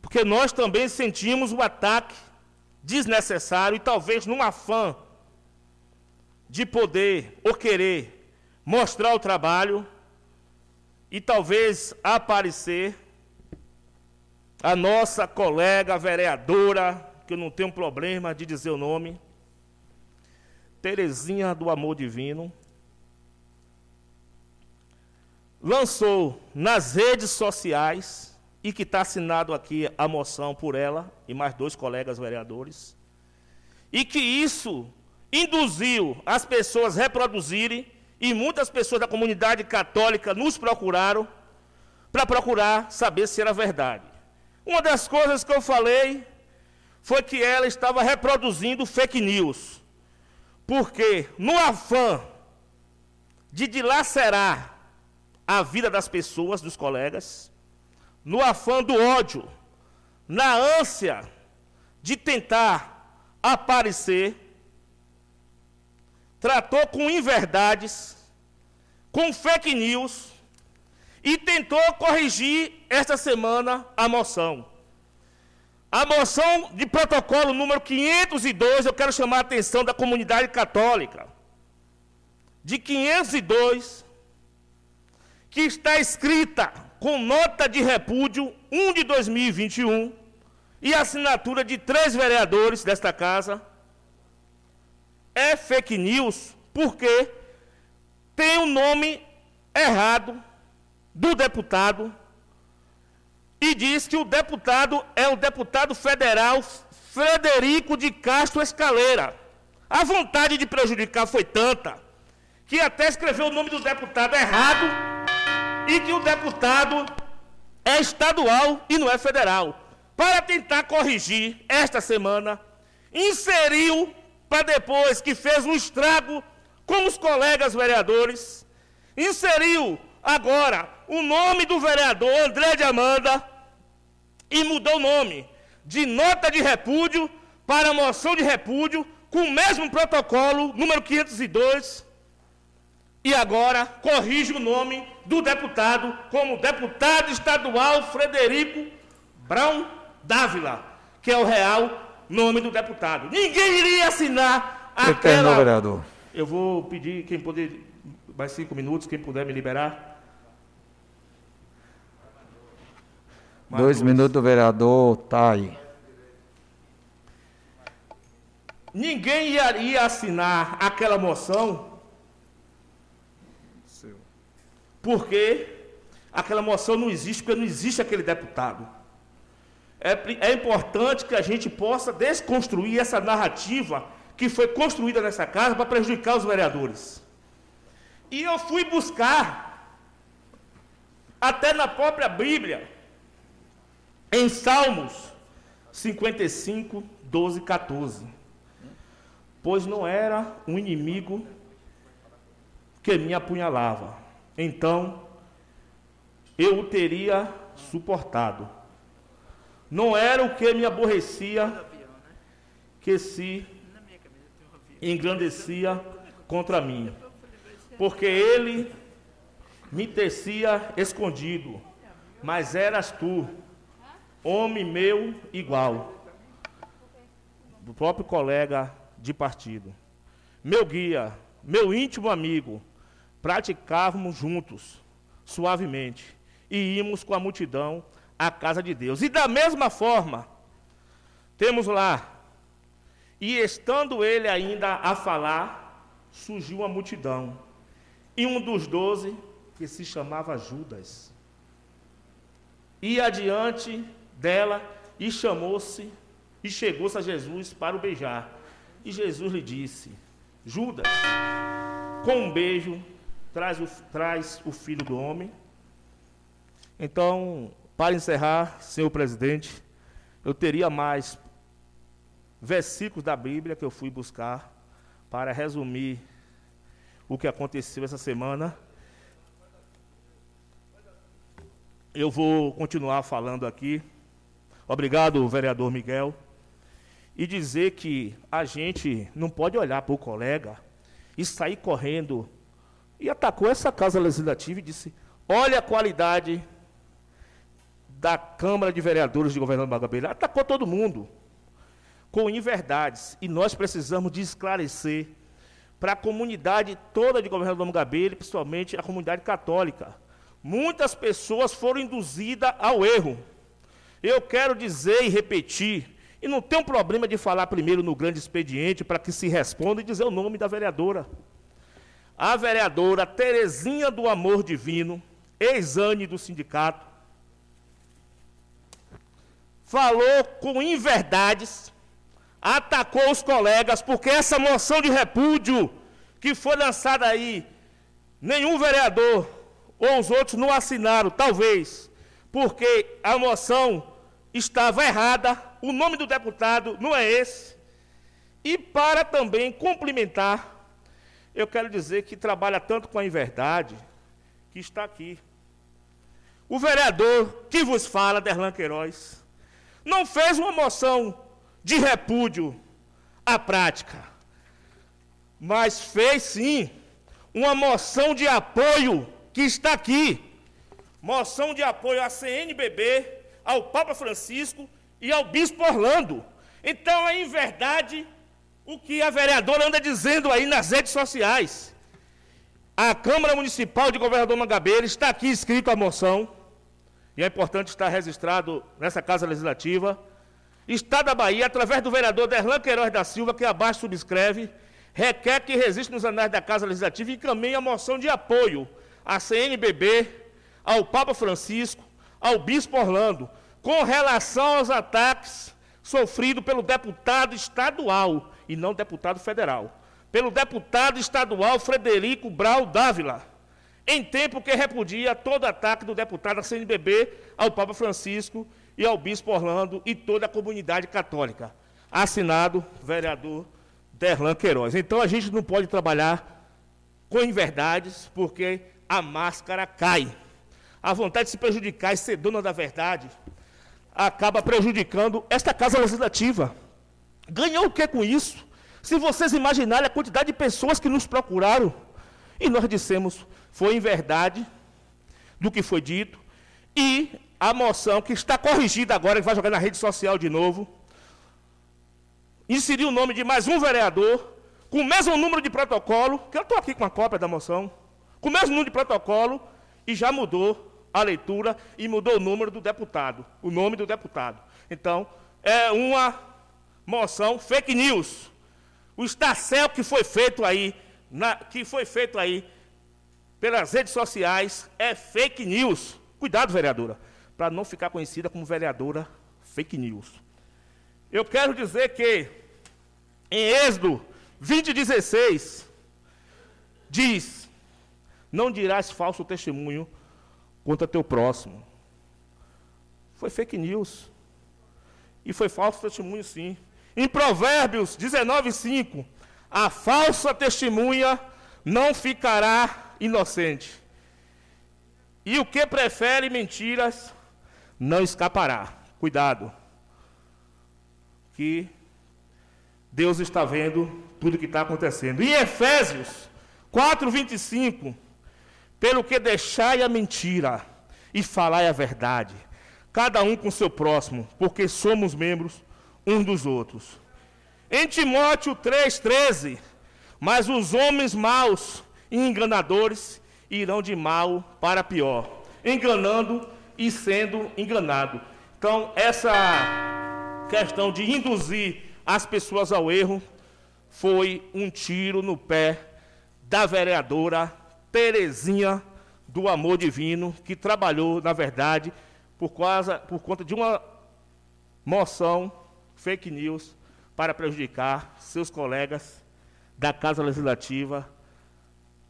porque nós também sentimos o ataque desnecessário e talvez num afã de poder ou querer mostrar o trabalho e talvez aparecer a nossa colega vereadora, que eu não tenho problema de dizer o nome, Terezinha do Amor Divino, lançou nas redes sociais, e que está assinado aqui a moção por ela e mais dois colegas vereadores, e que isso induziu as pessoas a reproduzirem, e muitas pessoas da comunidade católica nos procuraram para procurar saber se era verdade. Uma das coisas que eu falei foi que ela estava reproduzindo fake news, porque no afã de dilacerar a vida das pessoas, dos colegas, no afã do ódio, na ânsia de tentar aparecer, tratou com inverdades, com fake news e tentou corrigir esta semana a moção. A moção de protocolo número 502, eu quero chamar a atenção da comunidade católica. De 502, que está escrita com nota de repúdio 1 de 2021 e assinatura de três vereadores desta casa, é fake news porque tem o nome errado do deputado e diz que o deputado é o deputado federal Frederico de Castro Escaleira. A vontade de prejudicar foi tanta que até escreveu o nome do deputado errado e que o deputado é estadual e não é federal. Para tentar corrigir, esta semana, inseriu, para depois que fez um estrago com os colegas vereadores, inseriu agora o nome do vereador André de Amanda e mudou o nome de nota de repúdio para moção de repúdio com o mesmo protocolo, número 502, e agora corrige o nome do deputado como deputado estadual Frederico Brown Dávila, que é o real nome do deputado. Ninguém iria assinar aquela... Terminou, vereador. Eu vou pedir quem puder, mais cinco minutos, quem puder me liberar. Mais dois, dois minutos do vereador tá aí. Ninguém iria assinar aquela moção porque aquela moção não existe, porque não existe aquele deputado. É, é importante que a gente possa desconstruir essa narrativa que foi construída nessa casa para prejudicar os vereadores. E eu fui buscar, até na própria Bíblia, em Salmos 55, 12 14. Pois não era um inimigo que me apunhalava, então eu o teria suportado. Não era o que me aborrecia que se engrandecia contra mim, porque ele me tecia escondido, mas eras tu, homem meu igual, do próprio colega de partido. Meu guia, meu íntimo amigo, praticávamos juntos, suavemente, e íamos com a multidão à casa de Deus. E da mesma forma, temos lá, e estando ele ainda a falar, surgiu uma multidão. E um dos doze, que se chamava Judas, ia adiante dela e chamou-se e chegou-se a Jesus para o beijar. E Jesus lhe disse: Judas, com um beijo, traz o, traz o filho do homem. Então, para encerrar, senhor presidente, eu teria mais versículos da Bíblia que eu fui buscar para resumir o que aconteceu essa semana. Eu vou continuar falando aqui. Obrigado, vereador Miguel. E dizer que a gente não pode olhar para o colega e sair correndo. E atacou essa casa legislativa e disse: olha a qualidade da Câmara de Vereadores de Governador Magabeira. Atacou todo mundo com inverdades. E nós precisamos de esclarecer para a comunidade toda de Governador Mangabeira, principalmente a comunidade católica. Muitas pessoas foram induzidas ao erro. Eu quero dizer e repetir, e não tem um problema de falar primeiro no grande expediente para que se responda e dizer o nome da vereadora. A vereadora Terezinha do Amor Divino, ex-ane do sindicato, falou com inverdades atacou os colegas, porque essa moção de repúdio que foi lançada aí, nenhum vereador ou os outros não assinaram, talvez, porque a moção estava errada, o nome do deputado não é esse. E para também complementar, eu quero dizer que trabalha tanto com a inverdade que está aqui. O vereador que vos fala, Derlan Queiroz, não fez uma moção de repúdio à prática, mas fez sim uma moção de apoio que está aqui moção de apoio à CNBB, ao Papa Francisco e ao Bispo Orlando. Então é em verdade o que a vereadora anda dizendo aí nas redes sociais. A Câmara Municipal de Governador Mangabeira está aqui escrito a moção, e é importante estar registrado nessa Casa Legislativa. Estado da Bahia, através do vereador Derlan Queiroz da Silva, que abaixo subscreve, requer que resiste nos anais da Casa Legislativa e encaminhe a moção de apoio à CNBB, ao Papa Francisco, ao Bispo Orlando, com relação aos ataques sofridos pelo deputado estadual, e não deputado federal, pelo deputado estadual Frederico Brau Dávila, em tempo que repudia todo ataque do deputado da CNBB ao Papa Francisco e ao Bispo Orlando e toda a comunidade católica. Assinado, vereador Derlan Queiroz. Então a gente não pode trabalhar com inverdades, porque a máscara cai. A vontade de se prejudicar e ser dona da verdade acaba prejudicando esta Casa Legislativa. Ganhou o que com isso? Se vocês imaginarem a quantidade de pessoas que nos procuraram, e nós dissemos, foi em verdade do que foi dito, e a moção que está corrigida agora, que vai jogar na rede social de novo, inserir o nome de mais um vereador, com o mesmo número de protocolo, que eu estou aqui com a cópia da moção, com o mesmo número de protocolo, e já mudou a leitura e mudou o número do deputado, o nome do deputado. Então, é uma moção fake news. O estacel que foi feito aí, na, que foi feito aí pelas redes sociais é fake news. Cuidado, vereadora para não ficar conhecida como vereadora fake news. Eu quero dizer que em Êxodo 2016 diz: Não dirás falso testemunho contra teu próximo. Foi fake news. E foi falso testemunho, sim. Em Provérbios 19:5, a falsa testemunha não ficará inocente. E o que prefere mentiras não escapará. Cuidado. Que Deus está vendo tudo que está acontecendo. E Efésios 4, 25. Pelo que deixai a mentira e falai a verdade, cada um com seu próximo, porque somos membros uns dos outros. Em Timóteo 3,13, mas os homens maus e enganadores irão de mal para pior, enganando e sendo enganado. Então, essa questão de induzir as pessoas ao erro foi um tiro no pé da vereadora Terezinha do Amor Divino, que trabalhou, na verdade, por, causa, por conta de uma moção fake news para prejudicar seus colegas da Casa Legislativa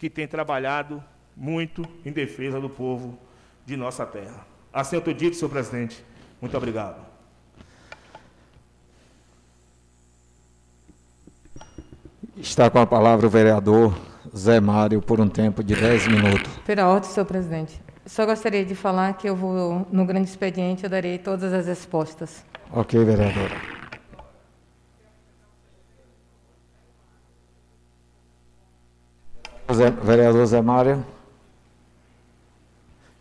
que têm trabalhado muito em defesa do povo de nossa terra. Assim eu estou dito, senhor presidente. Muito obrigado. Está com a palavra o vereador Zé Mário por um tempo de 10 minutos. Pela ordem, senhor presidente. Só gostaria de falar que eu vou, no grande expediente, eu darei todas as respostas. Ok, vereadora. Zé, vereador Zé Mário.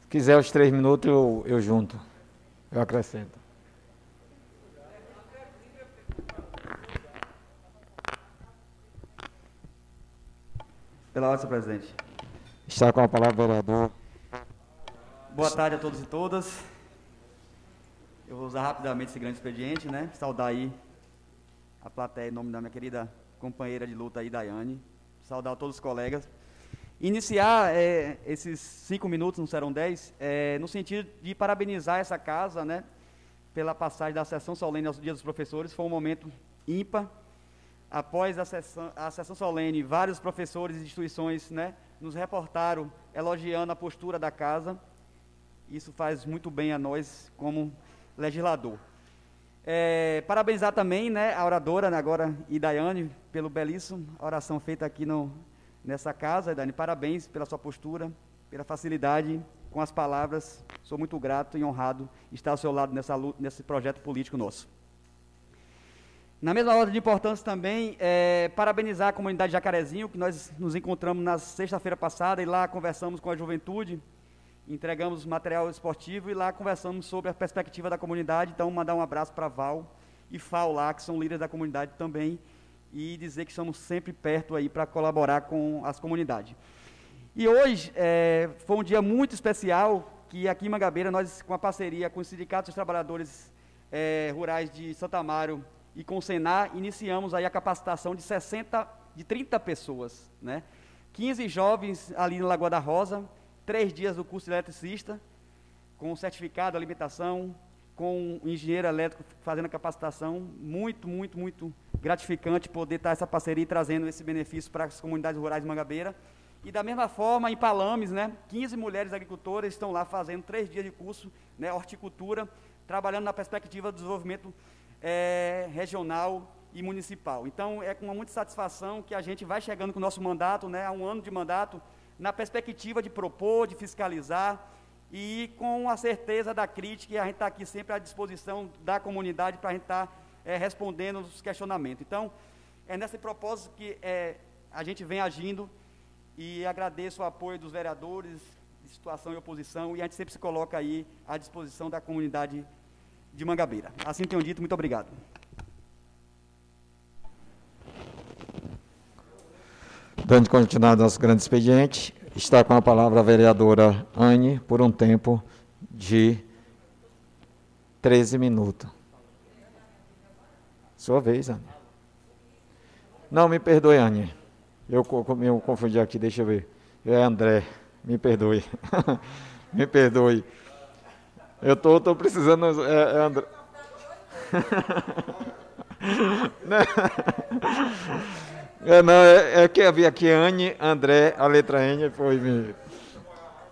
Se quiser os três minutos, eu, eu junto. Eu acrescento. Pela ordem, senhor presidente. Está com a palavra, vereador. Boa tarde a todos e todas. Eu vou usar rapidamente esse grande expediente, né? Saudar aí a plateia em nome da minha querida companheira de luta aí, Daiane. Saudar todos os colegas. Iniciar é, esses cinco minutos, não serão dez, é, no sentido de parabenizar essa casa, né, pela passagem da sessão solene aos Dias dos Professores. Foi um momento ímpar. Após a sessão, a sessão solene, vários professores e instituições né, nos reportaram elogiando a postura da casa. Isso faz muito bem a nós, como legislador. É, parabenizar também né, a oradora, né, agora, Idaiane, pelo belíssimo oração feita aqui no, nessa casa. Dani, parabéns pela sua postura, pela facilidade com as palavras. Sou muito grato e honrado estar ao seu lado nessa nesse projeto político nosso. Na mesma ordem de importância também, é, parabenizar a comunidade Jacarezinho, que nós nos encontramos na sexta-feira passada e lá conversamos com a juventude, entregamos material esportivo e lá conversamos sobre a perspectiva da comunidade. Então, mandar um abraço para Val e Fal lá, que são líderes da comunidade também, e dizer que estamos sempre perto aí para colaborar com as comunidades. E hoje é, foi um dia muito especial que aqui em Mangabeira nós, com a parceria com os sindicatos dos trabalhadores é, rurais de Santa Amaro e com o Senar, iniciamos aí a capacitação de 60, de 30 pessoas, né? 15 jovens ali na Lagoa da Rosa, três dias do curso de eletricista, com certificado, alimentação, com um engenheiro elétrico fazendo a capacitação, muito, muito, muito gratificante poder estar essa parceria trazendo esse benefício para as comunidades rurais de Mangabeira. E da mesma forma, em Palames, né, 15 mulheres agricultoras estão lá fazendo três dias de curso, né, horticultura, trabalhando na perspectiva do desenvolvimento é, regional e municipal. Então, é com muita satisfação que a gente vai chegando com o nosso mandato, né, a um ano de mandato, na perspectiva de propor, de fiscalizar e com a certeza da crítica, e a gente está aqui sempre à disposição da comunidade para a gente estar tá é, respondendo os questionamentos. Então, é nesse propósito que é, a gente vem agindo e agradeço o apoio dos vereadores de situação e oposição e a gente sempre se coloca aí à disposição da comunidade de Mangabeira. Assim tenho dito, muito obrigado. Dando continuidade ao nosso grande expediente, está com a palavra a vereadora Anne por um tempo de 13 minutos. Sua vez, Anne. Não, me perdoe, Anne. Eu, eu confundi aqui, deixa eu ver. É André, me perdoe. me perdoe. Eu tô, tô precisando. É, é André. é, não, é, é, que havia aqui Anne, André, a letra N foi me.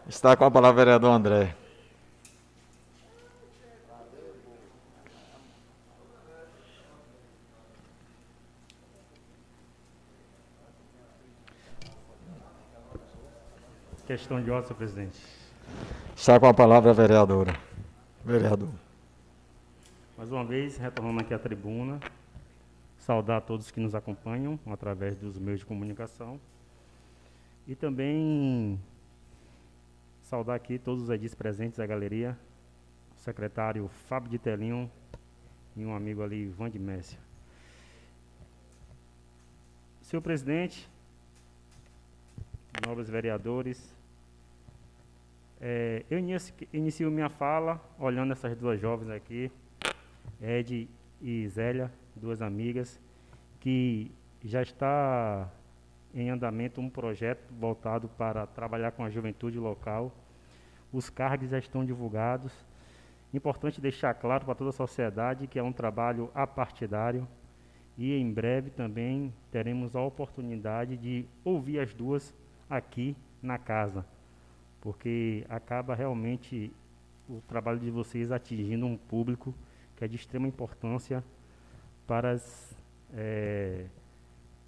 Está com a palavra vereador André. Questão de ordem, senhor presidente. Está com a palavra a vereadora. Vereador. Mais uma vez, retornando aqui à tribuna, saudar todos que nos acompanham através dos meios de comunicação e também saudar aqui todos os edis presentes da galeria, o secretário Fábio de Telinho e um amigo ali, Ivan de Messia. Senhor presidente, nobres vereadores, é, eu inicio, inicio minha fala olhando essas duas jovens aqui, Ed e Zélia, duas amigas, que já está em andamento um projeto voltado para trabalhar com a juventude local. Os cargos já estão divulgados. Importante deixar claro para toda a sociedade que é um trabalho apartidário e em breve também teremos a oportunidade de ouvir as duas aqui na casa, porque acaba realmente o trabalho de vocês atingindo um público que é de extrema importância para as é,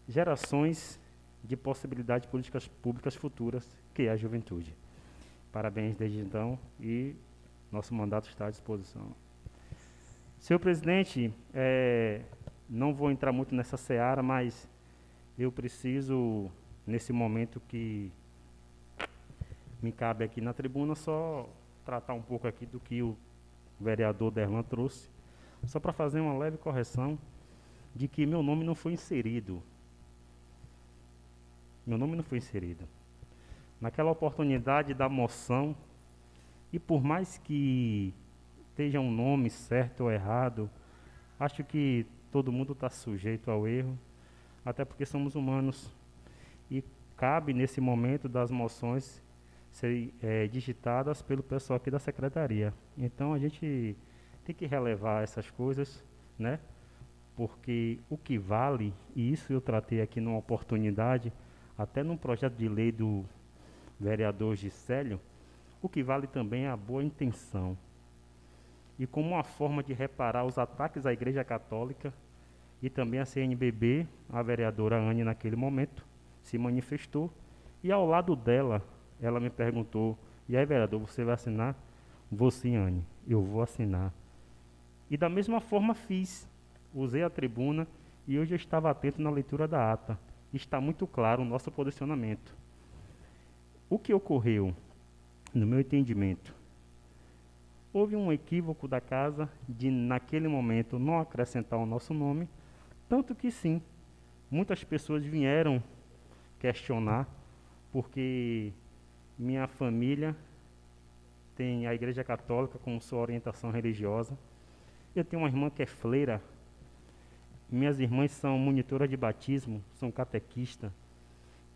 gerações de possibilidades de políticas públicas futuras, que é a juventude. Parabéns desde então e nosso mandato está à disposição. Senhor presidente, é, não vou entrar muito nessa seara, mas eu preciso, nesse momento que me cabe aqui na tribuna, só tratar um pouco aqui do que o vereador Derlan trouxe, só para fazer uma leve correção de que meu nome não foi inserido. Meu nome não foi inserido. Naquela oportunidade da moção, e por mais que esteja um nome certo ou errado, acho que todo mundo está sujeito ao erro, até porque somos humanos. E cabe, nesse momento das moções, ser é, digitadas pelo pessoal aqui da secretaria. Então a gente tem que relevar essas coisas, né? Porque o que vale, e isso eu tratei aqui numa oportunidade, até num projeto de lei do vereador Gisélio, o que vale também é a boa intenção. E como uma forma de reparar os ataques à Igreja Católica e também a CNBB, a vereadora Anne naquele momento se manifestou e ao lado dela ela me perguntou: "E aí, vereador, você vai assinar?" "Vou sim, Anne. Eu vou assinar." E da mesma forma fiz. Usei a tribuna e hoje eu estava atento na leitura da ata. Está muito claro o nosso posicionamento. O que ocorreu, no meu entendimento, houve um equívoco da casa de, naquele momento, não acrescentar o nosso nome, tanto que sim, muitas pessoas vieram questionar, porque minha família tem a Igreja Católica como sua orientação religiosa. Eu tenho uma irmã que é fleira. Minhas irmãs são monitoras de batismo, são catequista.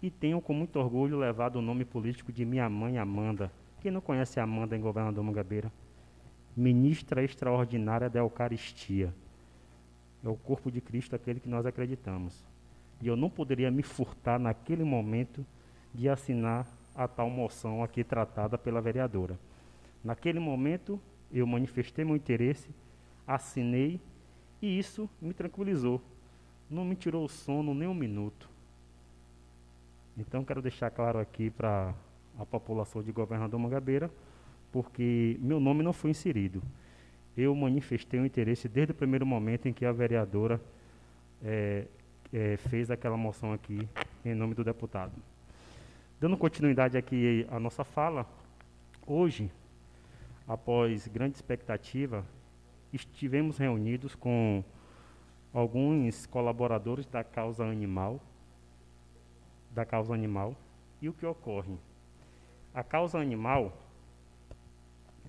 E tenho com muito orgulho levado o nome político de minha mãe Amanda. Quem não conhece Amanda em Governador Mangabeira? Ministra extraordinária da Eucaristia. É o corpo de Cristo aquele que nós acreditamos. E eu não poderia me furtar naquele momento de assinar a tal moção aqui tratada pela vereadora. Naquele momento, eu manifestei meu interesse assinei e isso me tranquilizou. Não me tirou o sono nem um minuto. Então quero deixar claro aqui para a população de Governador Mangabeira, porque meu nome não foi inserido. Eu manifestei o interesse desde o primeiro momento em que a vereadora é, é, fez aquela moção aqui em nome do deputado. Dando continuidade aqui à nossa fala, hoje, após grande expectativa, estivemos reunidos com alguns colaboradores da causa animal, da causa animal, e o que ocorre? A causa animal,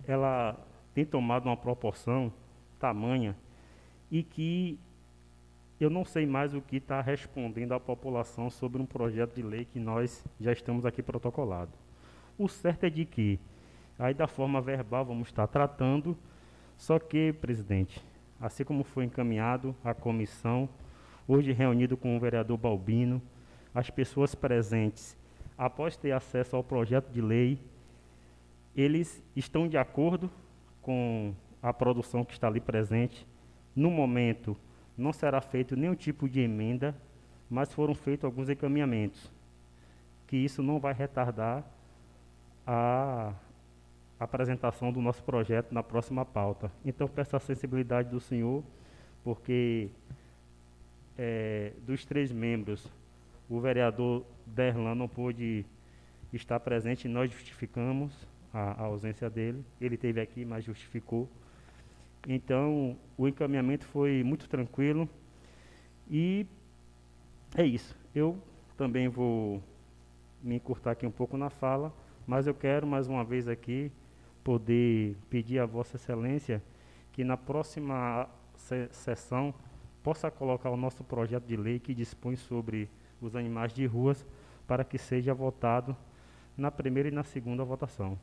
ela tem tomado uma proporção tamanha e que eu não sei mais o que está respondendo à população sobre um projeto de lei que nós já estamos aqui protocolado. O certo é de que, aí da forma verbal, vamos estar tratando só que, presidente, assim como foi encaminhado à comissão, hoje reunido com o vereador Balbino, as pessoas presentes, após ter acesso ao projeto de lei, eles estão de acordo com a produção que está ali presente. No momento, não será feito nenhum tipo de emenda, mas foram feitos alguns encaminhamentos, que isso não vai retardar a apresentação do nosso projeto na próxima pauta. Então, peço a sensibilidade do senhor, porque é, dos três membros, o vereador Derlan não pôde estar presente, nós justificamos a, a ausência dele. Ele teve aqui, mas justificou. Então, o encaminhamento foi muito tranquilo e é isso. Eu também vou me encurtar aqui um pouco na fala, mas eu quero mais uma vez aqui poder pedir a Vossa Excelência que na próxima se sessão possa colocar o nosso projeto de lei que dispõe sobre os animais de ruas para que seja votado na primeira e na segunda votação.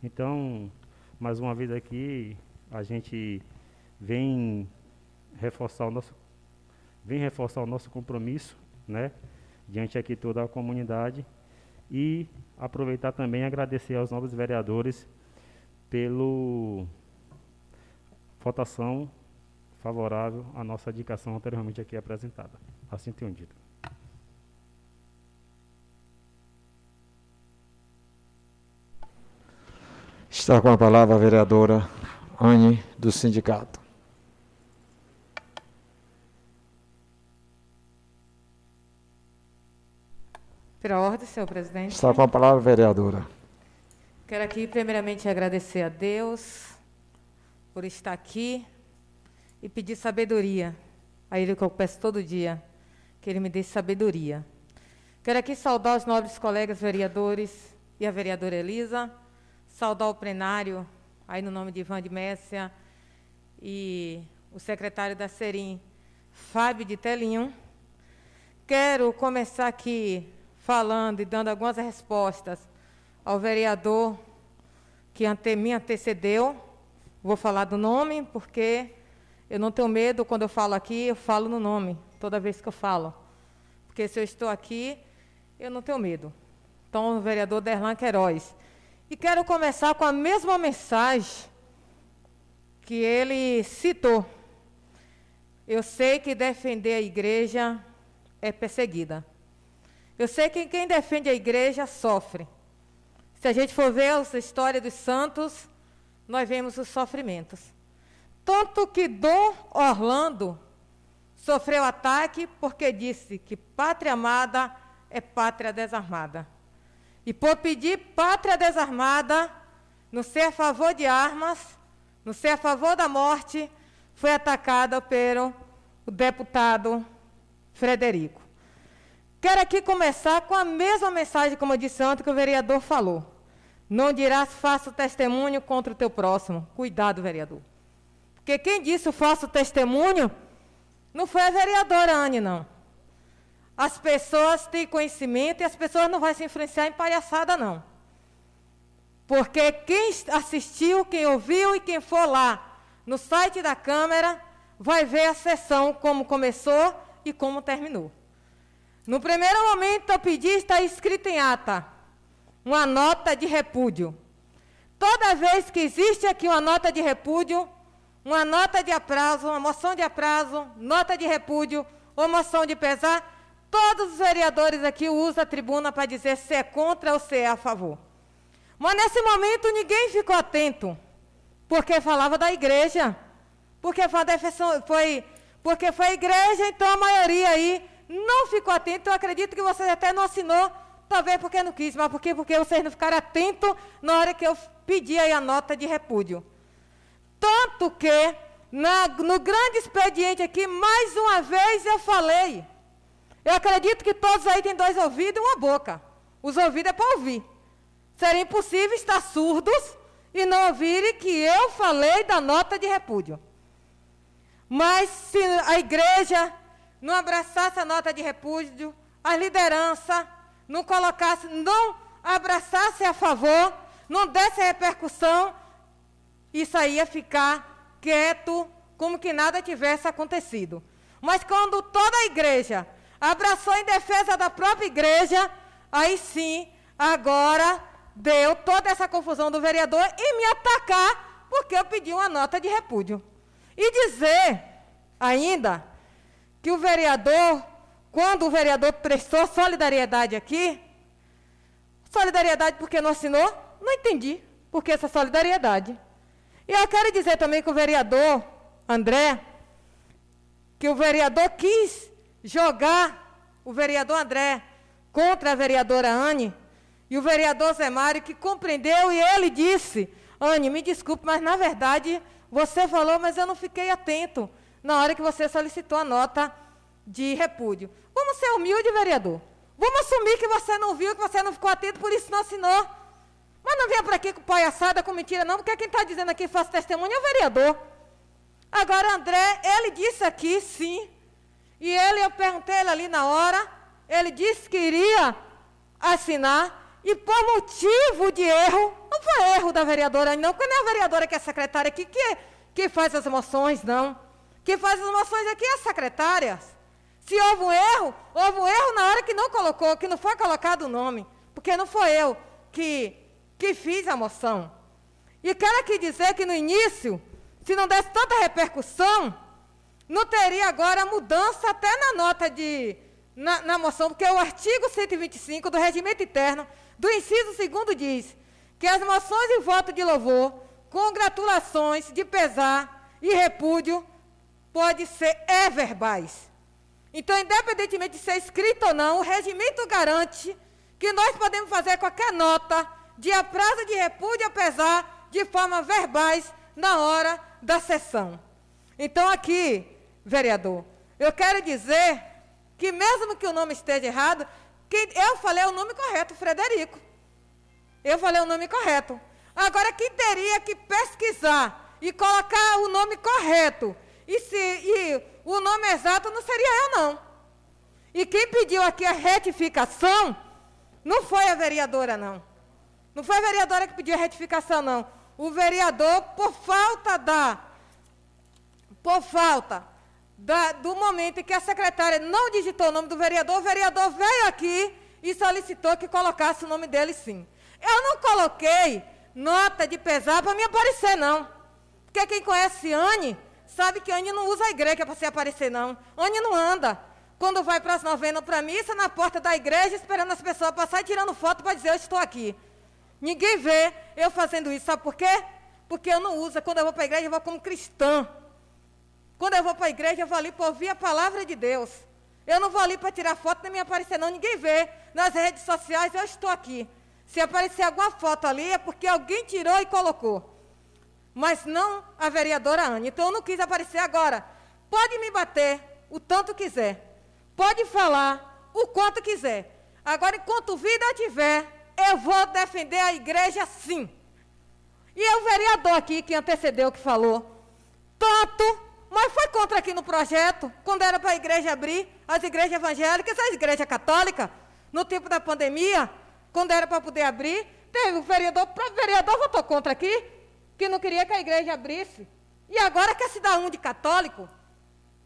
Então, mais uma vez aqui, a gente vem reforçar o nosso vem reforçar o nosso compromisso, né, diante aqui toda a comunidade e aproveitar também e agradecer aos novos vereadores pelo votação favorável à nossa indicação anteriormente aqui apresentada. Assim tenho dito. Está com a palavra a vereadora Anne, do sindicato. Pela ordem, senhor presidente. Está com a palavra a vereadora. Quero aqui, primeiramente, agradecer a Deus por estar aqui e pedir sabedoria a Ele que eu peço todo dia, que Ele me dê sabedoria. Quero aqui saudar os nobres colegas vereadores e a vereadora Elisa, saudar o plenário, aí no nome de Ivan de Messia, e o secretário da Serim, Fábio de Telinho. Quero começar aqui falando e dando algumas respostas ao vereador que ante, me antecedeu. Vou falar do nome, porque eu não tenho medo, quando eu falo aqui, eu falo no nome, toda vez que eu falo. Porque se eu estou aqui, eu não tenho medo. Então, o vereador Derlan Queiroz. E quero começar com a mesma mensagem que ele citou. Eu sei que defender a igreja é perseguida. Eu sei que quem defende a igreja sofre. Se a gente for ver a história dos santos, nós vemos os sofrimentos. Tanto que Dom Orlando sofreu ataque porque disse que pátria amada é pátria desarmada. E por pedir pátria desarmada, no ser a favor de armas, no ser a favor da morte, foi atacada pelo deputado Frederico. Quero aqui começar com a mesma mensagem, como eu disse antes, que o vereador falou. Não dirás faça testemunho contra o teu próximo. Cuidado, vereador. Porque quem disse o falso testemunho não foi a vereadora Anne, não. As pessoas têm conhecimento e as pessoas não vão se influenciar em palhaçada, não. Porque quem assistiu, quem ouviu e quem for lá no site da Câmara vai ver a sessão como começou e como terminou. No primeiro momento, eu pedi, está escrito em ata, uma nota de repúdio. Toda vez que existe aqui uma nota de repúdio, uma nota de aprazo, uma moção de aprazo, nota de repúdio ou moção de pesar, todos os vereadores aqui usam a tribuna para dizer se é contra ou se é a favor. Mas nesse momento ninguém ficou atento, porque falava da igreja, porque foi, foi, porque foi a igreja, então a maioria aí não ficou atento. Eu acredito que você até não assinou, talvez porque não quis, mas porque, porque vocês não ficaram atentos na hora que eu pedi aí a nota de repúdio. Tanto que, na, no grande expediente aqui, mais uma vez eu falei. Eu acredito que todos aí têm dois ouvidos e uma boca. Os ouvidos é para ouvir. Seria impossível estar surdos e não ouvirem que eu falei da nota de repúdio. Mas se a igreja não abraçasse a nota de repúdio, a liderança não colocasse, não abraçasse a favor, não desse repercussão, isso aí ia ficar quieto, como que nada tivesse acontecido. Mas quando toda a igreja abraçou em defesa da própria igreja, aí sim, agora deu toda essa confusão do vereador e me atacar porque eu pedi uma nota de repúdio. E dizer ainda que o vereador, quando o vereador prestou solidariedade aqui, solidariedade porque não assinou? Não entendi. porque essa solidariedade. E eu quero dizer também que o vereador André, que o vereador quis jogar o vereador André contra a vereadora Anne, e o vereador Zé Mário que compreendeu e ele disse, Anne, me desculpe, mas na verdade você falou, mas eu não fiquei atento na hora que você solicitou a nota de repúdio. Vamos ser humilde, vereador. Vamos assumir que você não viu, que você não ficou atento, por isso não assinou. Mas não venha para aqui com palhaçada, com mentira, não, porque quem está dizendo aqui faço testemunho é o vereador. Agora, André, ele disse aqui, sim. E ele, eu perguntei ele ali na hora, ele disse que iria assinar, e por motivo de erro, não foi erro da vereadora, não, porque não é a vereadora que é secretária aqui que, que faz as moções, não. Quem faz as moções aqui é a secretária. Se houve um erro, houve um erro na hora que não colocou, que não foi colocado o nome. Porque não foi eu que, que fiz a moção. E quero aqui dizer que no início, se não desse tanta repercussão, não teria agora mudança até na nota de. Na, na moção, porque o artigo 125 do regimento interno, do inciso 2 diz que as moções de voto de louvor, congratulações de pesar e repúdio, pode ser é verbais. Então, independentemente de ser escrito ou não, o regimento garante que nós podemos fazer qualquer nota de aprazo de repúdio apesar de forma verbais na hora da sessão. Então, aqui, vereador, eu quero dizer que mesmo que o nome esteja errado, que eu falei o nome correto, Frederico. Eu falei o nome correto. Agora, quem teria que pesquisar e colocar o nome correto e, se, e o nome exato não seria eu, não. E quem pediu aqui a retificação não foi a vereadora, não. Não foi a vereadora que pediu a retificação, não. O vereador, por falta da. Por falta da, do momento em que a secretária não digitou o nome do vereador, o vereador veio aqui e solicitou que colocasse o nome dele sim. Eu não coloquei nota de pesar para me aparecer, não. Porque quem conhece Anne sabe que Anne não usa a igreja para se aparecer, não. Anne não anda. Quando vai para as novenas para a missa, na porta da igreja, esperando as pessoas passar e tirando foto para dizer, eu estou aqui. Ninguém vê eu fazendo isso. Sabe por quê? Porque eu não uso. Quando eu vou para a igreja, eu vou como cristã. Quando eu vou para a igreja, eu vou ali para ouvir a palavra de Deus. Eu não vou ali para tirar foto nem me aparecer, não. Ninguém vê. Nas redes sociais, eu estou aqui. Se aparecer alguma foto ali, é porque alguém tirou e colocou mas não a vereadora Anne. Então eu não quis aparecer agora. Pode me bater o tanto quiser. Pode falar o quanto quiser. Agora, enquanto vida tiver, eu vou defender a igreja sim. E é o vereador aqui que antecedeu que falou. Tanto, mas foi contra aqui no projeto, quando era para a igreja abrir, as igrejas evangélicas, a igreja católica, no tempo da pandemia, quando era para poder abrir, teve o vereador, o vereador votou contra aqui, que não queria que a igreja abrisse. E agora quer se dar um de católico?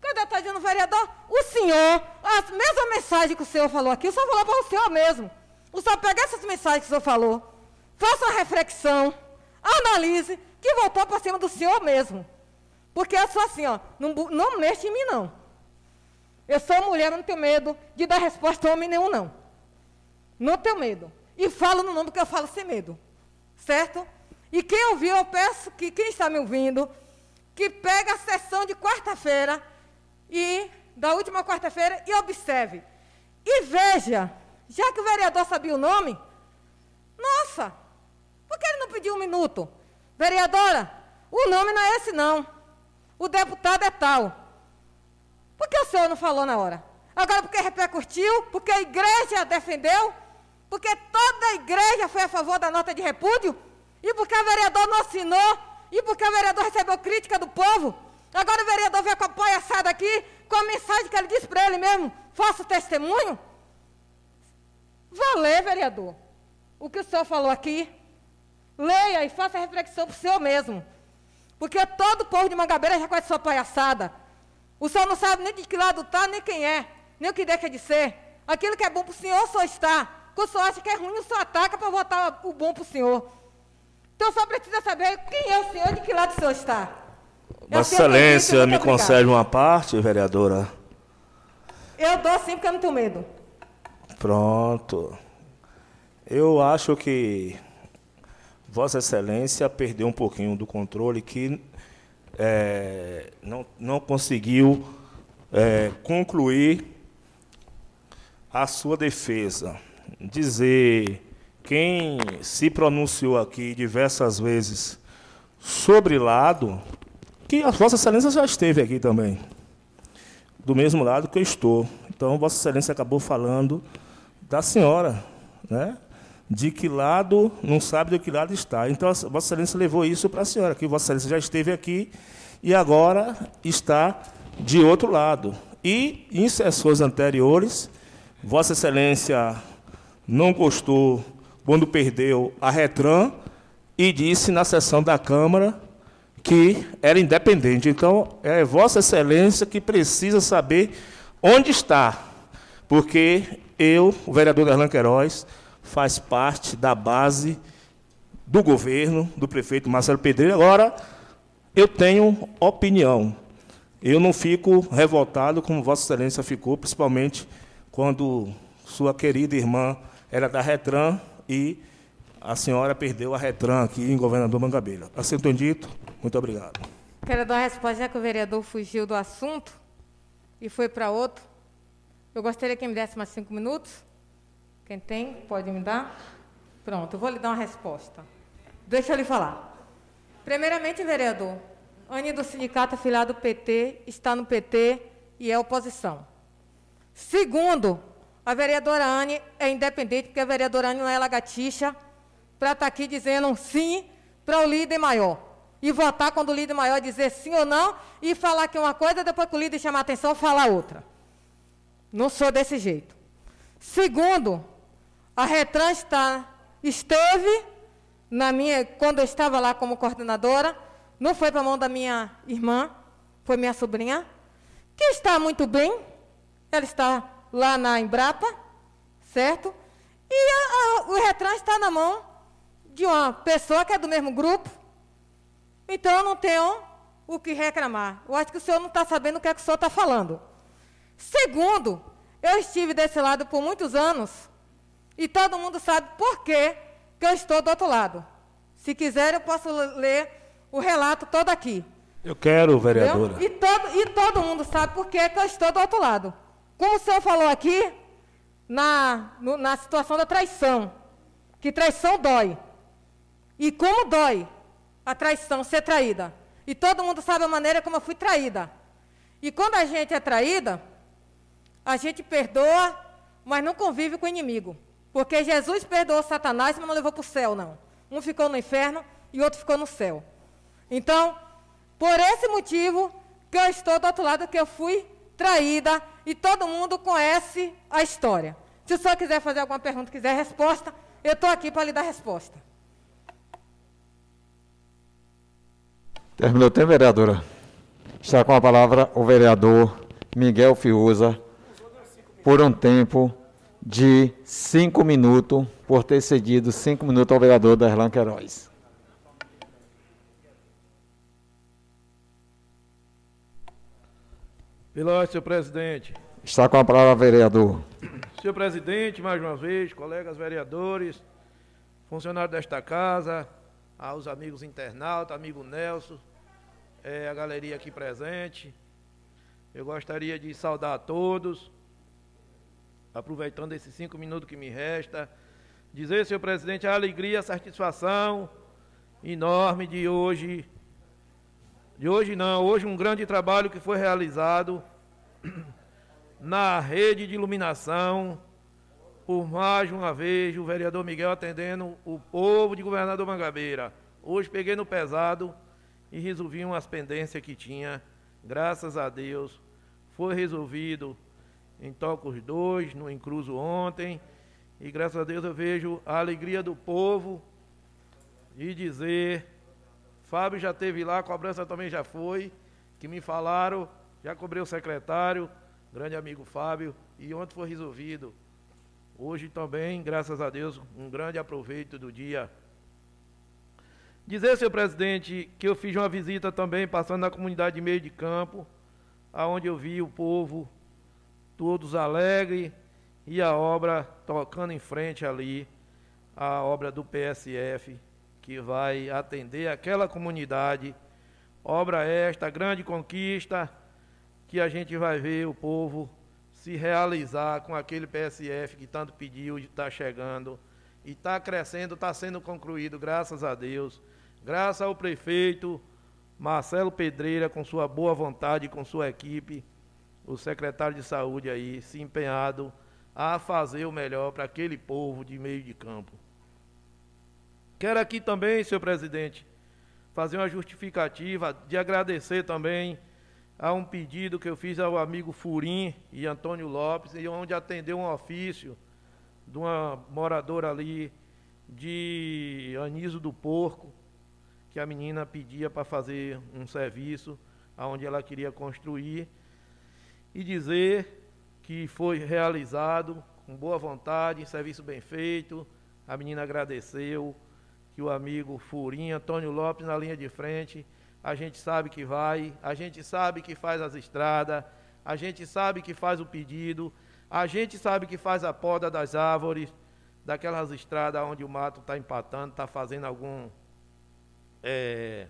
Cadê está dizendo vereador? O senhor, a mesma mensagem que o senhor falou aqui, o senhor falou para o senhor mesmo. O senhor pega essas mensagens que o senhor falou, faça uma reflexão, analise, que voltou para cima do senhor mesmo. Porque eu sou assim, ó, não, não mexe em mim, não. Eu sou mulher, não tenho medo de dar resposta a homem nenhum, não. Não tenho medo. E falo no nome que eu falo sem medo. Certo? E quem ouviu, eu peço que quem está me ouvindo, que pegue a sessão de quarta-feira e da última quarta-feira e observe. E veja, já que o vereador sabia o nome, nossa, por que ele não pediu um minuto? Vereadora, o nome não é esse não. O deputado é tal. Por que o senhor não falou na hora? Agora porque repercutiu, porque a igreja defendeu, porque toda a igreja foi a favor da nota de repúdio? E porque o vereador não assinou, e porque o vereador recebeu crítica do povo, agora o vereador vem com a palhaçada aqui, com a mensagem que ele disse para ele mesmo, faça testemunho. Vá ler, vereador, o que o senhor falou aqui. Leia e faça reflexão para o senhor mesmo. Porque todo o povo de Mangabeira já conhece sua palhaçada. O senhor não sabe nem de que lado está, nem quem é, nem o que deixa de ser. Aquilo que é bom para o senhor, só está. Quando o senhor acha que é ruim, o senhor ataca para votar o bom para o senhor. Então só precisa saber quem é o senhor e de que lado o senhor está. Vossa Excelência, me concede uma parte, vereadora? Eu dou sim, porque eu não tenho medo. Pronto. Eu acho que Vossa Excelência perdeu um pouquinho do controle que é, não, não conseguiu é, concluir a sua defesa. Dizer quem se pronunciou aqui diversas vezes sobre lado, que a Vossa Excelência já esteve aqui também, do mesmo lado que eu estou. Então, Vossa Excelência acabou falando da senhora, né? de que lado, não sabe de que lado está. Então, Vossa Excelência levou isso para a senhora, que Vossa Excelência já esteve aqui e agora está de outro lado. E, em sessões anteriores, Vossa Excelência não gostou quando perdeu a Retran e disse na sessão da Câmara que era independente. Então, é Vossa Excelência que precisa saber onde está, porque eu, o vereador Darlan Queiroz, faz parte da base do governo, do prefeito Marcelo Pedreira. Agora, eu tenho opinião. Eu não fico revoltado como Vossa Excelência ficou, principalmente quando sua querida irmã era da Retran e a senhora perdeu a Retran aqui em Governador Mangabeira. Assim dito, muito obrigado. Quero dar uma resposta, já que o vereador fugiu do assunto e foi para outro. Eu gostaria que me desse mais cinco minutos. Quem tem, pode me dar? Pronto, eu vou lhe dar uma resposta. Deixa eu lhe falar. Primeiramente, vereador, Anne do Sindicato afiliado do PT está no PT e é oposição. Segundo, a vereadora Anne é independente, porque a vereadora Anne não é lagartixa para estar tá aqui dizendo sim para o líder maior. E votar quando o líder maior dizer sim ou não, e falar que uma coisa, depois que o líder chamar atenção, falar outra. Não sou desse jeito. Segundo, a Retran está, esteve na minha, quando eu estava lá como coordenadora, não foi para a mão da minha irmã, foi minha sobrinha, que está muito bem. Ela está lá na Embrapa, certo? E a, a, o Retran está na mão de uma pessoa que é do mesmo grupo. Então eu não tenho o que reclamar. Eu acho que o senhor não está sabendo o que é que o senhor está falando. Segundo, eu estive desse lado por muitos anos e todo mundo sabe por que, que eu estou do outro lado. Se quiser, eu posso ler o relato todo aqui. Eu quero, vereadora. E todo, e todo mundo sabe por que eu estou do outro lado. Como o senhor falou aqui, na, no, na situação da traição, que traição dói. E como dói a traição, ser traída. E todo mundo sabe a maneira como eu fui traída. E quando a gente é traída, a gente perdoa, mas não convive com o inimigo. Porque Jesus perdoou Satanás, mas não levou para o céu, não. Um ficou no inferno e outro ficou no céu. Então, por esse motivo que eu estou do outro lado, que eu fui traída e todo mundo conhece a história. Se o senhor quiser fazer alguma pergunta, quiser resposta, eu estou aqui para lhe dar resposta. Terminou o tempo, vereadora. Está com a palavra o vereador Miguel Fiuza, por um tempo de cinco minutos, por ter cedido cinco minutos ao vereador Darlan Queiroz. Pelo senhor presidente. Está com a palavra, vereador. Senhor presidente, mais uma vez, colegas vereadores, funcionários desta casa, aos amigos internautas, amigo Nelson, é, a galeria aqui presente. Eu gostaria de saudar a todos, aproveitando esses cinco minutos que me resta, dizer, senhor presidente, a alegria, a satisfação enorme de hoje. De hoje não, hoje um grande trabalho que foi realizado na rede de iluminação, por mais uma vez, o vereador Miguel atendendo o povo de Governador Mangabeira. Hoje peguei no pesado e resolvi umas pendências que tinha. Graças a Deus, foi resolvido em Tocos 2, no Encruzo ontem. E graças a Deus eu vejo a alegria do povo de dizer. Fábio já teve lá, a cobrança também já foi. Que me falaram, já cobrei o secretário, grande amigo Fábio, e ontem foi resolvido. Hoje também, graças a Deus, um grande aproveito do dia. Dizer, senhor presidente, que eu fiz uma visita também, passando na comunidade de meio de campo, aonde eu vi o povo todos alegres, e a obra tocando em frente ali, a obra do PSF, que vai atender aquela comunidade. Obra esta, grande conquista, que a gente vai ver o povo se realizar com aquele PSF que tanto pediu e está chegando. E está crescendo, está sendo concluído, graças a Deus. Graças ao prefeito Marcelo Pedreira, com sua boa vontade, com sua equipe, o secretário de saúde aí, se empenhado a fazer o melhor para aquele povo de meio de campo. Quero aqui também, senhor presidente, fazer uma justificativa de agradecer também a um pedido que eu fiz ao amigo Furim e Antônio Lopes, e onde atendeu um ofício de uma moradora ali de Aniso do Porco, que a menina pedia para fazer um serviço aonde ela queria construir e dizer que foi realizado com boa vontade, serviço bem feito. A menina agradeceu, que o amigo Furinha, Antônio Lopes na linha de frente, a gente sabe que vai, a gente sabe que faz as estradas, a gente sabe que faz o pedido, a gente sabe que faz a poda das árvores, daquelas estradas onde o mato está empatando, está fazendo algum é,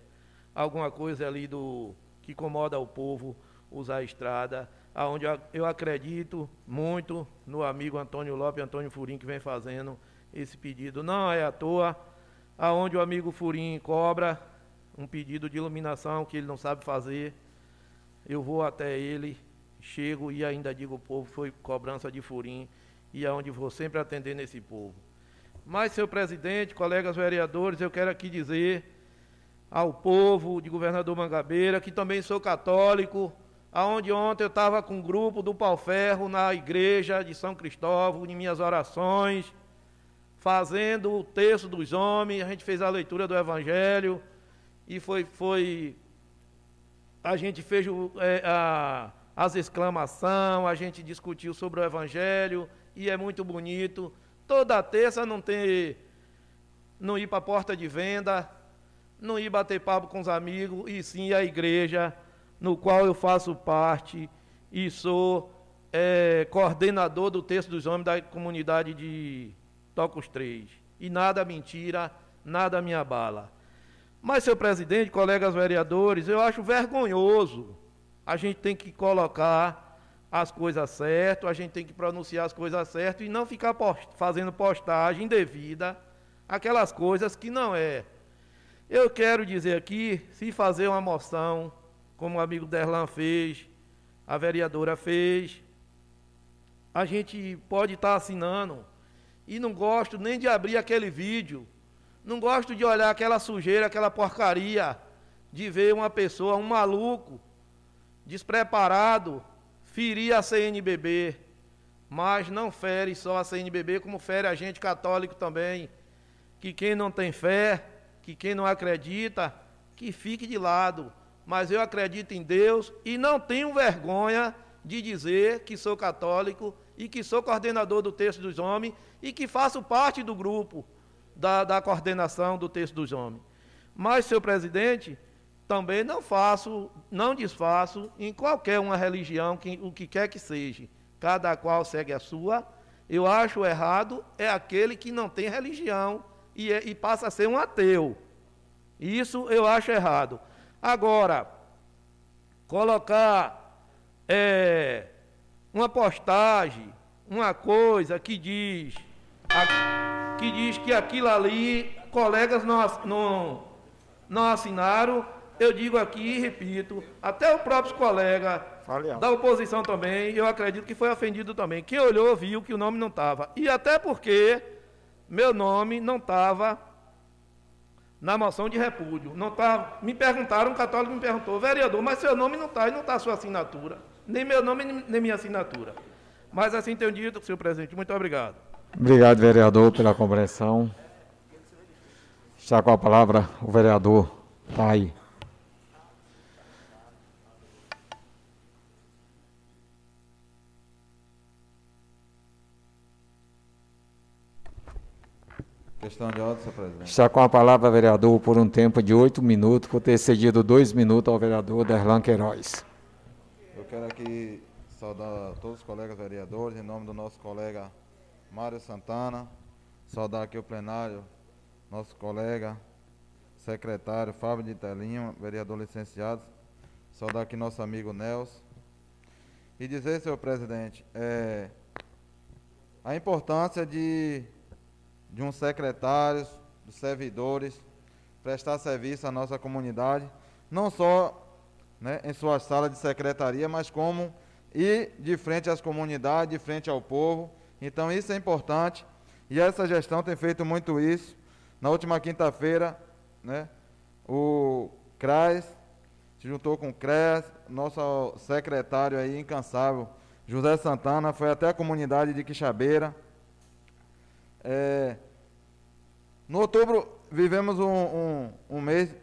alguma coisa ali do que incomoda o povo usar a estrada, aonde eu acredito muito no amigo Antônio Lopes, Antônio Furim que vem fazendo esse pedido. Não é à toa, aonde o amigo Furim cobra um pedido de iluminação que ele não sabe fazer, eu vou até ele, chego e ainda digo o povo foi cobrança de Furim e aonde vou sempre atender nesse povo. Mas, senhor presidente, colegas vereadores, eu quero aqui dizer ao povo de governador Mangabeira que também sou católico, aonde ontem eu estava com um grupo do Pau Ferro na igreja de São Cristóvão, em minhas orações, fazendo o texto dos homens, a gente fez a leitura do Evangelho, e foi, foi a gente fez é, a, as exclamações, a gente discutiu sobre o Evangelho, e é muito bonito. Toda terça não tem, não ir para a porta de venda, não ir bater papo com os amigos, e sim a igreja, no qual eu faço parte e sou é, coordenador do texto dos homens da comunidade de Tocos 3. E nada mentira, nada me abala. Mas, senhor presidente, colegas vereadores, eu acho vergonhoso. A gente tem que colocar as coisas certas, a gente tem que pronunciar as coisas certas e não ficar post fazendo postagem indevida, aquelas coisas que não é. Eu quero dizer aqui, se fazer uma moção como o amigo Derlan fez, a vereadora fez. A gente pode estar assinando e não gosto nem de abrir aquele vídeo, não gosto de olhar aquela sujeira, aquela porcaria, de ver uma pessoa, um maluco, despreparado, ferir a CNBB. Mas não fere só a CNBB, como fere a gente católico também. Que quem não tem fé, que quem não acredita, que fique de lado mas eu acredito em Deus e não tenho vergonha de dizer que sou católico e que sou coordenador do texto dos homens e que faço parte do grupo da, da coordenação do texto dos homens. Mas, senhor presidente, também não faço, não desfaço em qualquer uma religião, que, o que quer que seja. Cada qual segue a sua. Eu acho errado é aquele que não tem religião e, é, e passa a ser um ateu. Isso eu acho errado. Agora, colocar é, uma postagem, uma coisa que diz, que diz que aquilo ali, colegas não, não, não assinaram, eu digo aqui e repito, até o próprio colega da oposição também, eu acredito que foi ofendido também. Quem olhou viu que o nome não estava. E até porque meu nome não estava na moção de repúdio. Não tá, me perguntaram, um católico me perguntou, vereador, mas seu nome não está, e não está a sua assinatura. Nem meu nome, nem minha assinatura. Mas assim tenho dito, senhor presidente. Muito obrigado. Obrigado, vereador, pela compreensão. Está com a palavra o vereador Pai. Questão de ordem, senhor presidente. Está com a palavra, vereador, por um tempo de oito minutos, por ter cedido dois minutos ao vereador Derlan Queiroz. Eu quero aqui saudar todos os colegas vereadores, em nome do nosso colega Mário Santana, saudar aqui o plenário, nosso colega secretário Fábio de Telinho, vereador licenciado, saudar aqui nosso amigo Nelson. E dizer, senhor presidente, é, a importância de, de um secretário, dos servidores, prestar serviço à nossa comunidade, não só né, em sua sala de secretaria, mas como ir de frente às comunidades, de frente ao povo. Então isso é importante e essa gestão tem feito muito isso. Na última quinta-feira, né, o CRAS se juntou com o CRES, nosso secretário aí incansável, José Santana, foi até a comunidade de Quixabeira. É, no outubro, vivemos um, um, um, mês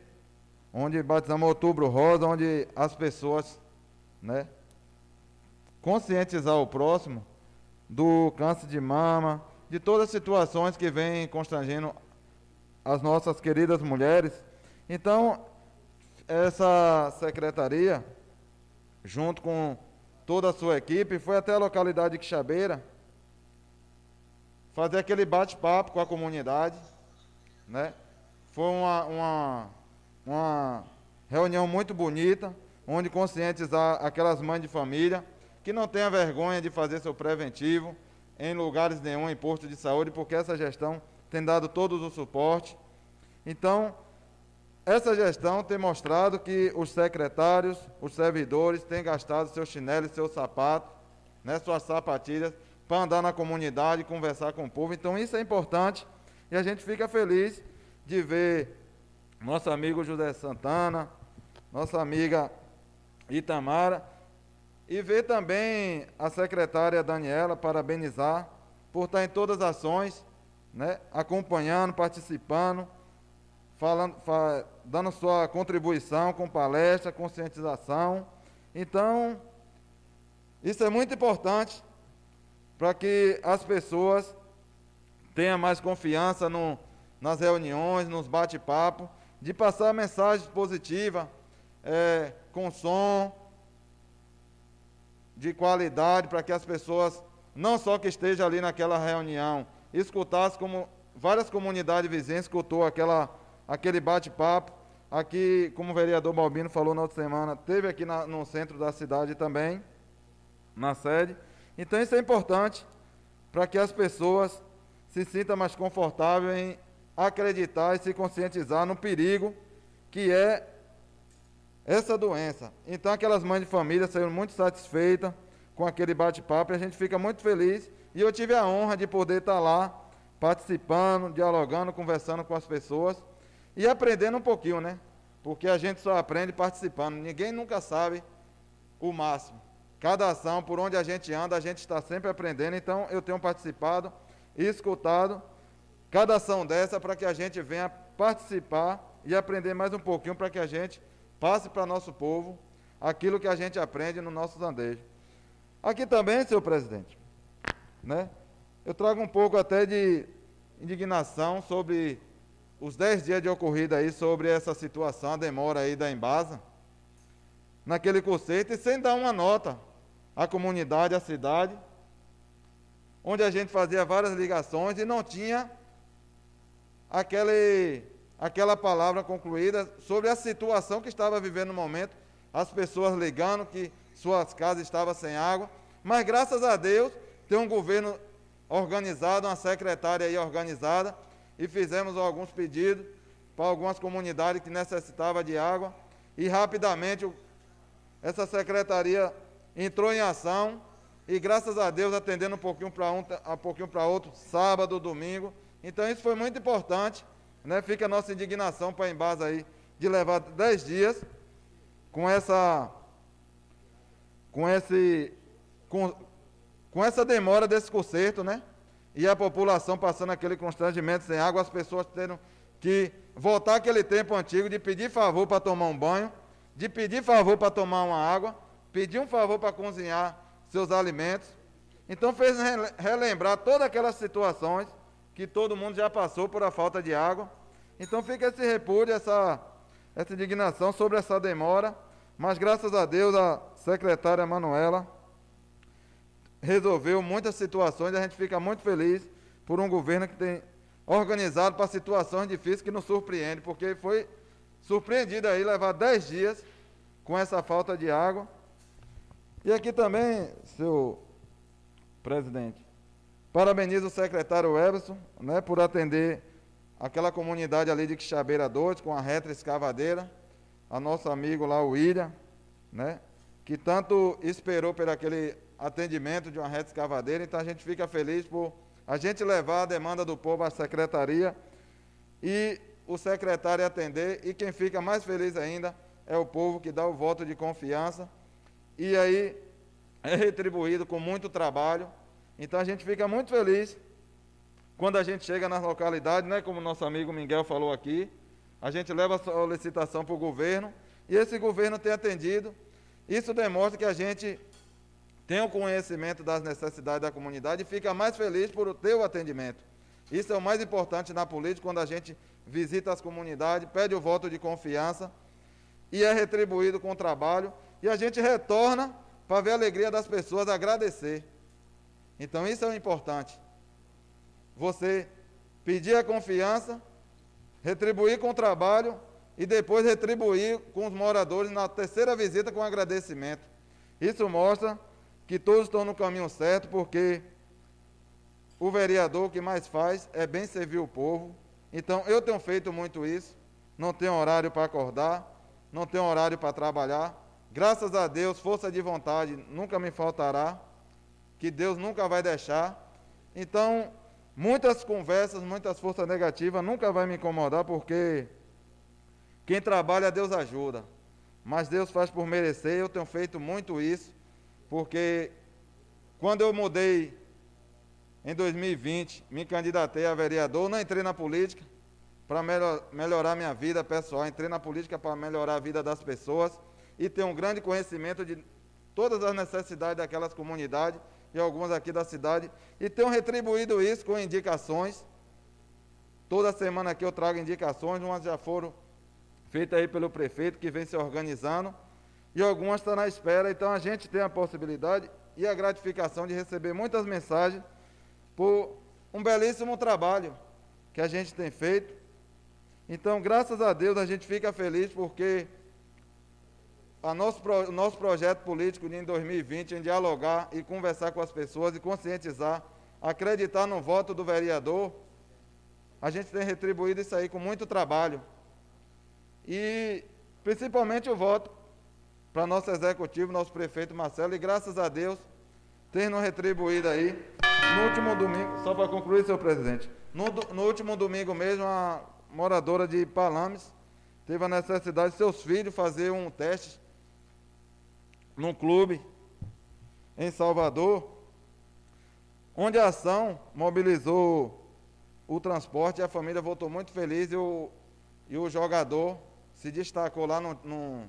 onde batizamos Outubro Rosa, onde as pessoas, né, conscientizar o próximo do câncer de mama, de todas as situações que vêm constrangendo as nossas queridas mulheres. Então, essa secretaria, junto com toda a sua equipe, foi até a localidade de Quixabeira fazer aquele bate-papo com a comunidade, né? Foi uma, uma, uma reunião muito bonita, onde conscientizar aquelas mães de família que não tenha vergonha de fazer seu preventivo em lugares nenhum, em posto de saúde, porque essa gestão tem dado todos o suporte. Então, essa gestão tem mostrado que os secretários, os servidores têm gastado seus chinelos, seus sapatos, né, suas sapatilhas, para andar na comunidade, conversar com o povo. Então, isso é importante e a gente fica feliz de ver nosso amigo José Santana, nossa amiga Itamara, e ver também a secretária Daniela, parabenizar por estar em todas as ações, né, acompanhando, participando, falando, fa, dando sua contribuição com palestra, conscientização. Então, isso é muito importante para que as pessoas tenham mais confiança no, nas reuniões, nos bate-papo, de passar mensagens positivas, é, com som, de qualidade para que as pessoas, não só que estejam ali naquela reunião, escutassem como várias comunidades vizinhas escutou aquela, aquele bate-papo. Aqui, como o vereador Balbino falou na outra semana, teve aqui na, no centro da cidade também, na sede. Então isso é importante para que as pessoas se sintam mais confortáveis em acreditar e se conscientizar no perigo que é essa doença. Então aquelas mães de família saíram muito satisfeitas com aquele bate-papo e a gente fica muito feliz. E eu tive a honra de poder estar lá participando, dialogando, conversando com as pessoas e aprendendo um pouquinho, né? Porque a gente só aprende participando. Ninguém nunca sabe o máximo. Cada ação, por onde a gente anda, a gente está sempre aprendendo. Então, eu tenho participado e escutado cada ação dessa para que a gente venha participar e aprender mais um pouquinho para que a gente passe para nosso povo aquilo que a gente aprende no nosso andejo. Aqui também, senhor presidente, né, eu trago um pouco até de indignação sobre os 10 dias de ocorrida aí, sobre essa situação, a demora aí da Embasa, naquele conceito, e sem dar uma nota à comunidade, à cidade, onde a gente fazia várias ligações e não tinha aquele aquela palavra concluída sobre a situação que estava vivendo no momento, as pessoas ligando que suas casas estavam sem água, mas graças a Deus tem um governo organizado, uma secretária aí organizada, e fizemos alguns pedidos para algumas comunidades que necessitavam de água, e rapidamente essa secretaria entrou em ação, e graças a Deus atendendo um pouquinho para um, um pouquinho para outro, sábado, domingo. Então isso foi muito importante né, fica a nossa indignação para a Embasa aí de levar dez dias com essa com esse com, com essa demora desse conserto, né? E a população passando aquele constrangimento sem água, as pessoas tendo que voltar aquele tempo antigo de pedir favor para tomar um banho, de pedir favor para tomar uma água, pedir um favor para cozinhar seus alimentos. Então fez relembrar todas aquelas situações que todo mundo já passou por a falta de água. Então fica esse repúdio, essa, essa indignação sobre essa demora. Mas graças a Deus a secretária Manuela resolveu muitas situações. A gente fica muito feliz por um governo que tem organizado para situações difíceis que nos surpreende, porque foi surpreendido aí levar 10 dias com essa falta de água. E aqui também, seu presidente, parabenizo o secretário Everson né, por atender aquela comunidade ali de Quixabeira 2 com a reta escavadeira, a nosso amigo lá, o William, né, que tanto esperou por aquele atendimento de uma reta escavadeira, então a gente fica feliz por a gente levar a demanda do povo à secretaria e o secretário atender, e quem fica mais feliz ainda é o povo que dá o voto de confiança, e aí é retribuído com muito trabalho. Então a gente fica muito feliz quando a gente chega nas localidades, né, como nosso amigo Miguel falou aqui, a gente leva a solicitação para o governo, e esse governo tem atendido. Isso demonstra que a gente tem o conhecimento das necessidades da comunidade e fica mais feliz por ter o atendimento. Isso é o mais importante na política, quando a gente visita as comunidades, pede o voto de confiança e é retribuído com o trabalho, e a gente retorna para ver a alegria das pessoas, agradecer. Então isso é o importante. Você pedir a confiança, retribuir com o trabalho e depois retribuir com os moradores na terceira visita com agradecimento. Isso mostra que todos estão no caminho certo, porque o vereador que mais faz é bem servir o povo. Então, eu tenho feito muito isso, não tenho horário para acordar, não tenho horário para trabalhar. Graças a Deus, força de vontade nunca me faltará, que Deus nunca vai deixar. Então, muitas conversas, muitas forças negativas nunca vai me incomodar, porque quem trabalha, Deus ajuda. Mas Deus faz por merecer, eu tenho feito muito isso porque quando eu mudei em 2020, me candidatei a vereador, não entrei na política para melhor, melhorar minha vida pessoal, entrei na política para melhorar a vida das pessoas e ter um grande conhecimento de todas as necessidades daquelas comunidades e algumas aqui da cidade e tenho retribuído isso com indicações. Toda semana aqui eu trago indicações, umas já foram feitas aí pelo prefeito que vem se organizando e algumas estão na espera. Então a gente tem a possibilidade e a gratificação de receber muitas mensagens por um belíssimo trabalho que a gente tem feito. Então, graças a Deus, a gente fica feliz porque o nosso, o nosso projeto político em 2020 em dialogar e conversar com as pessoas e conscientizar, acreditar no voto do vereador, a gente tem retribuído isso aí com muito trabalho. E principalmente o voto para nosso executivo, nosso prefeito Marcelo, e graças a Deus tem nos retribuído aí. No último domingo, só para concluir, senhor presidente, no, no, último domingo mesmo, a moradora de Palames teve a necessidade de seus filhos fazer um teste num clube em Salvador, onde a ação mobilizou o transporte e a família voltou muito feliz e o, e o jogador se destacou lá no, no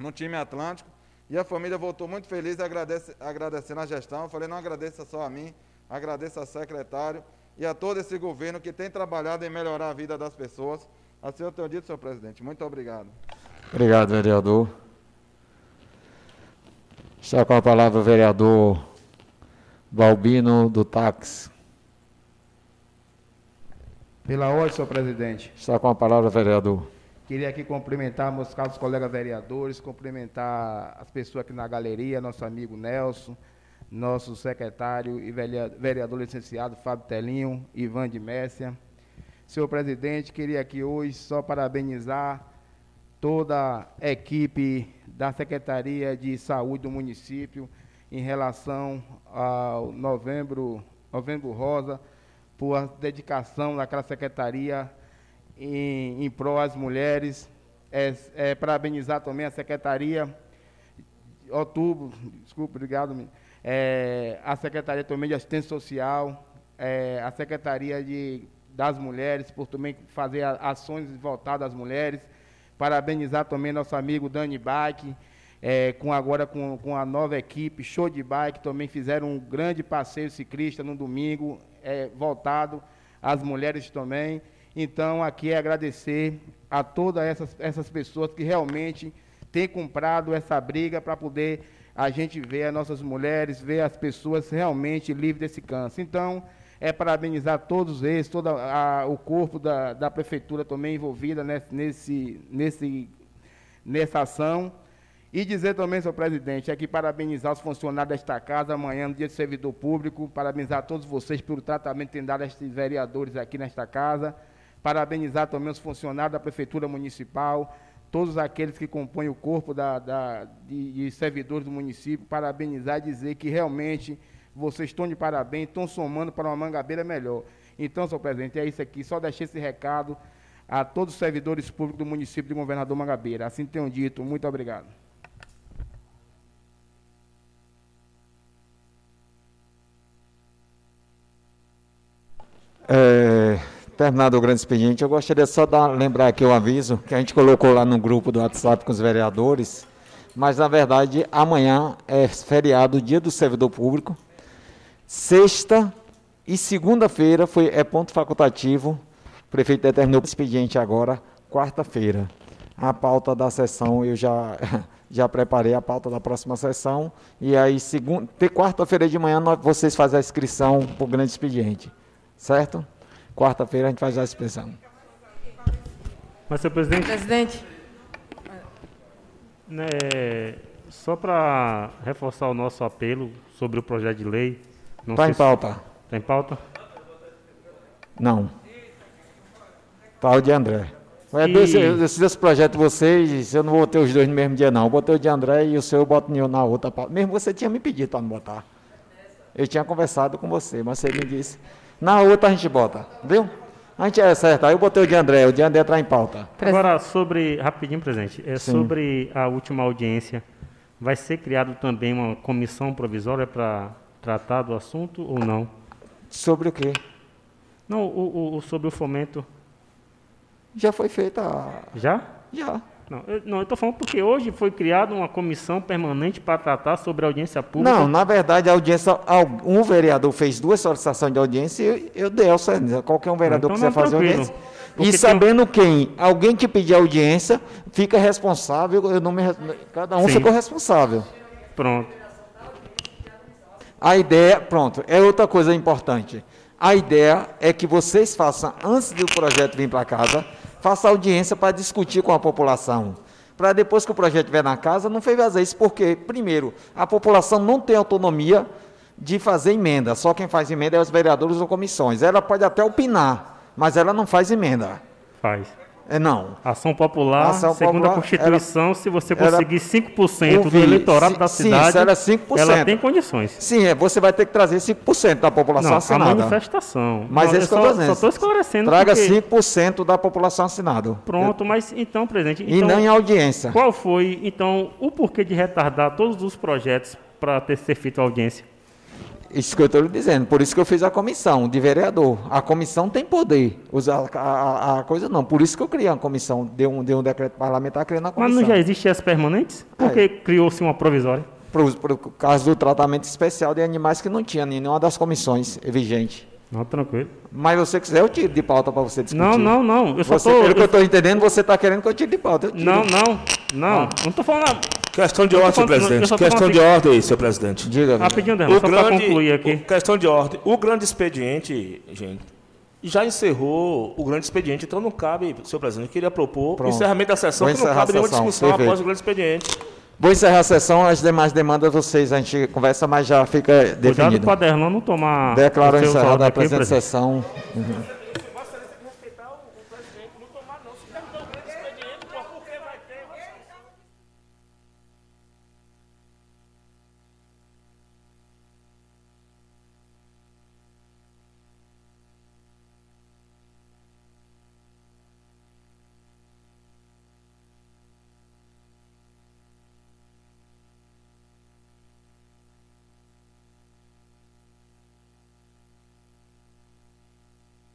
no time Atlântico. E a família voltou muito feliz, agradece, agradecendo a gestão. Eu falei, não agradeça só a mim, agradeça ao secretário e a todo esse governo que tem trabalhado em melhorar a vida das pessoas. Assim eu tenho dito, senhor presidente. Muito obrigado. Obrigado, vereador. Está com a palavra o vereador Balbino do Táxi. Pela ordem, senhor presidente. Está com a palavra, vereador. Queria aqui cumprimentar meus caros colegas vereadores, cumprimentar as pessoas aqui na galeria, nosso amigo Nelson, nosso secretário e vereador licenciado Fábio Telinho, Ivan de Messia. Senhor presidente, queria aqui hoje só parabenizar toda a equipe da Secretaria de Saúde do município em relação ao Novembro, Novembro Rosa, por a dedicação daquela secretaria em, em prol às mulheres. É, é, parabenizar também a Secretaria, outubro, desculpa, obrigado, é, a Secretaria também de Assistência Social, é, a Secretaria de, das Mulheres, por também fazer ações voltadas às mulheres. Parabenizar também nosso amigo Dani Bike, é, com agora com, com a nova equipe, Show de Bike, também fizeram um grande passeio ciclista no domingo, é, voltado às mulheres também. Então, aqui é agradecer a todas essas, essas pessoas que realmente têm comprado essa briga para poder a gente ver as nossas mulheres, ver as pessoas realmente livres desse câncer. Então, é parabenizar todos eles, todo a, o corpo da, da prefeitura também envolvida nesse, nesse, nessa ação. E dizer também, senhor presidente, aqui parabenizar os funcionários desta casa amanhã, no dia do servidor público, parabenizar todos vocês pelo tratamento que têm dado a estes vereadores aqui nesta casa, parabenizar também os funcionários da Prefeitura Municipal, todos aqueles que compõem o corpo da, da, de, de servidores do município, parabenizar e dizer que realmente vocês estão de parabéns, estão somando para uma mangabeira melhor. Então, senhor presidente, é isso aqui, só deixei esse recado a todos os servidores públicos do município de Governador Mangabeira. Assim tenham dito, muito obrigado. É, terminado o grande expediente, eu gostaria só de lembrar aqui o aviso que a gente colocou lá no grupo do WhatsApp com os vereadores, mas na verdade amanhã é feriado, dia do servidor público. Sexta e segunda-feira foi é ponto facultativo. O prefeito determinou o expediente agora, quarta-feira. A pauta da sessão eu já já preparei a pauta da próxima sessão e aí segunda, quarta-feira de manhã nós, vocês fazem a inscrição para o grande expediente. Certo? Quarta-feira a gente faz a inscrição. Mas, senhor presidente. Presidente. Né, só para reforçar o nosso apelo sobre o projeto de lei. Está em pauta. Está em pauta? Não. Está o de André. É e... dois, esses dois projetos de vocês, eu não vou ter os dois no mesmo dia, não. Eu botei o de André e o seu eu boto na outra pauta. Mesmo você tinha me pedido para não botar. Eu tinha conversado com você, mas você me disse. Na outra a gente bota, viu? A gente é certo. Aí eu botei o de André, o de André entrar em pauta. Agora, sobre. Rapidinho, presente. É Sim. sobre a última audiência. Vai ser criado também uma comissão provisória para tratar do assunto ou não? Sobre o quê? Não, o, o, sobre o fomento. Já foi feita. A... Já? Já. Não, eu, não, estou falando porque hoje foi criada uma comissão permanente para tratar sobre a audiência pública. Não, na verdade, a audiência, um vereador fez duas solicitações de audiência e eu, eu dei ao Senado. Qualquer um vereador então, quiser fazer audiência. E sabendo tem... quem, alguém que pedir audiência, fica responsável, eu não me, cada um Sim. ficou responsável. Pronto. A ideia, pronto, é outra coisa importante. A ideia é que vocês façam, antes do projeto vir para casa, faça audiência para discutir com a população. Para depois que o projeto estiver na casa, não fazer isso, porque, primeiro, a população não tem autonomia de fazer emenda. Só quem faz emenda é os vereadores ou comissões. Ela pode até opinar, mas ela não faz emenda. Faz. É, não. Ação popular, Ação segundo popular, a Constituição, era, se você conseguir 5% do eleitorado da cidade, sim, 5%. ela tem condições. Sim, é, você vai ter que trazer 5% da população não, assinada. a manifestação. Mas não, é estou Só estou esclarecendo. Traga porque... 5% da população assinada. Pronto, mas então, presidente... Então, e não em audiência. Qual foi, então, o porquê de retardar todos os projetos para ter ser feito audiência? Isso que eu estou lhe dizendo. Por isso que eu fiz a comissão de vereador. A comissão tem poder. Usar a, a, a coisa não. Por isso que eu criei uma comissão. Deu um, deu um decreto parlamentar criando a comissão. Mas não já existem as permanentes? Por que criou-se uma provisória? Por, por causa do tratamento especial de animais que não tinha nenhuma das comissões vigente. Não, tranquilo. Mas você quiser, eu tiro de pauta para você discutir. Não, não, não. Eu só você, tô, pelo eu... que eu estou entendendo, você está querendo que eu tire de pauta. Não, não, não. Ah. Não estou falando. Questão de ordem, senhor presidente. Questão de ordem, senhor presidente. Diga. Rapidinho, Derma, só para concluir aqui. Questão de ordem. O grande expediente, gente, já encerrou o grande expediente, então não cabe, senhor presidente, eu queria propor Pronto. encerramento da sessão, Vou que não cabe nenhuma discussão Perfeito. após o grande expediente. Vou encerrar a sessão, as demais demandas vocês, a gente conversa, mas já fica definido. Cuidado para não tomar... Declaro encerrada a presente sessão. Uhum.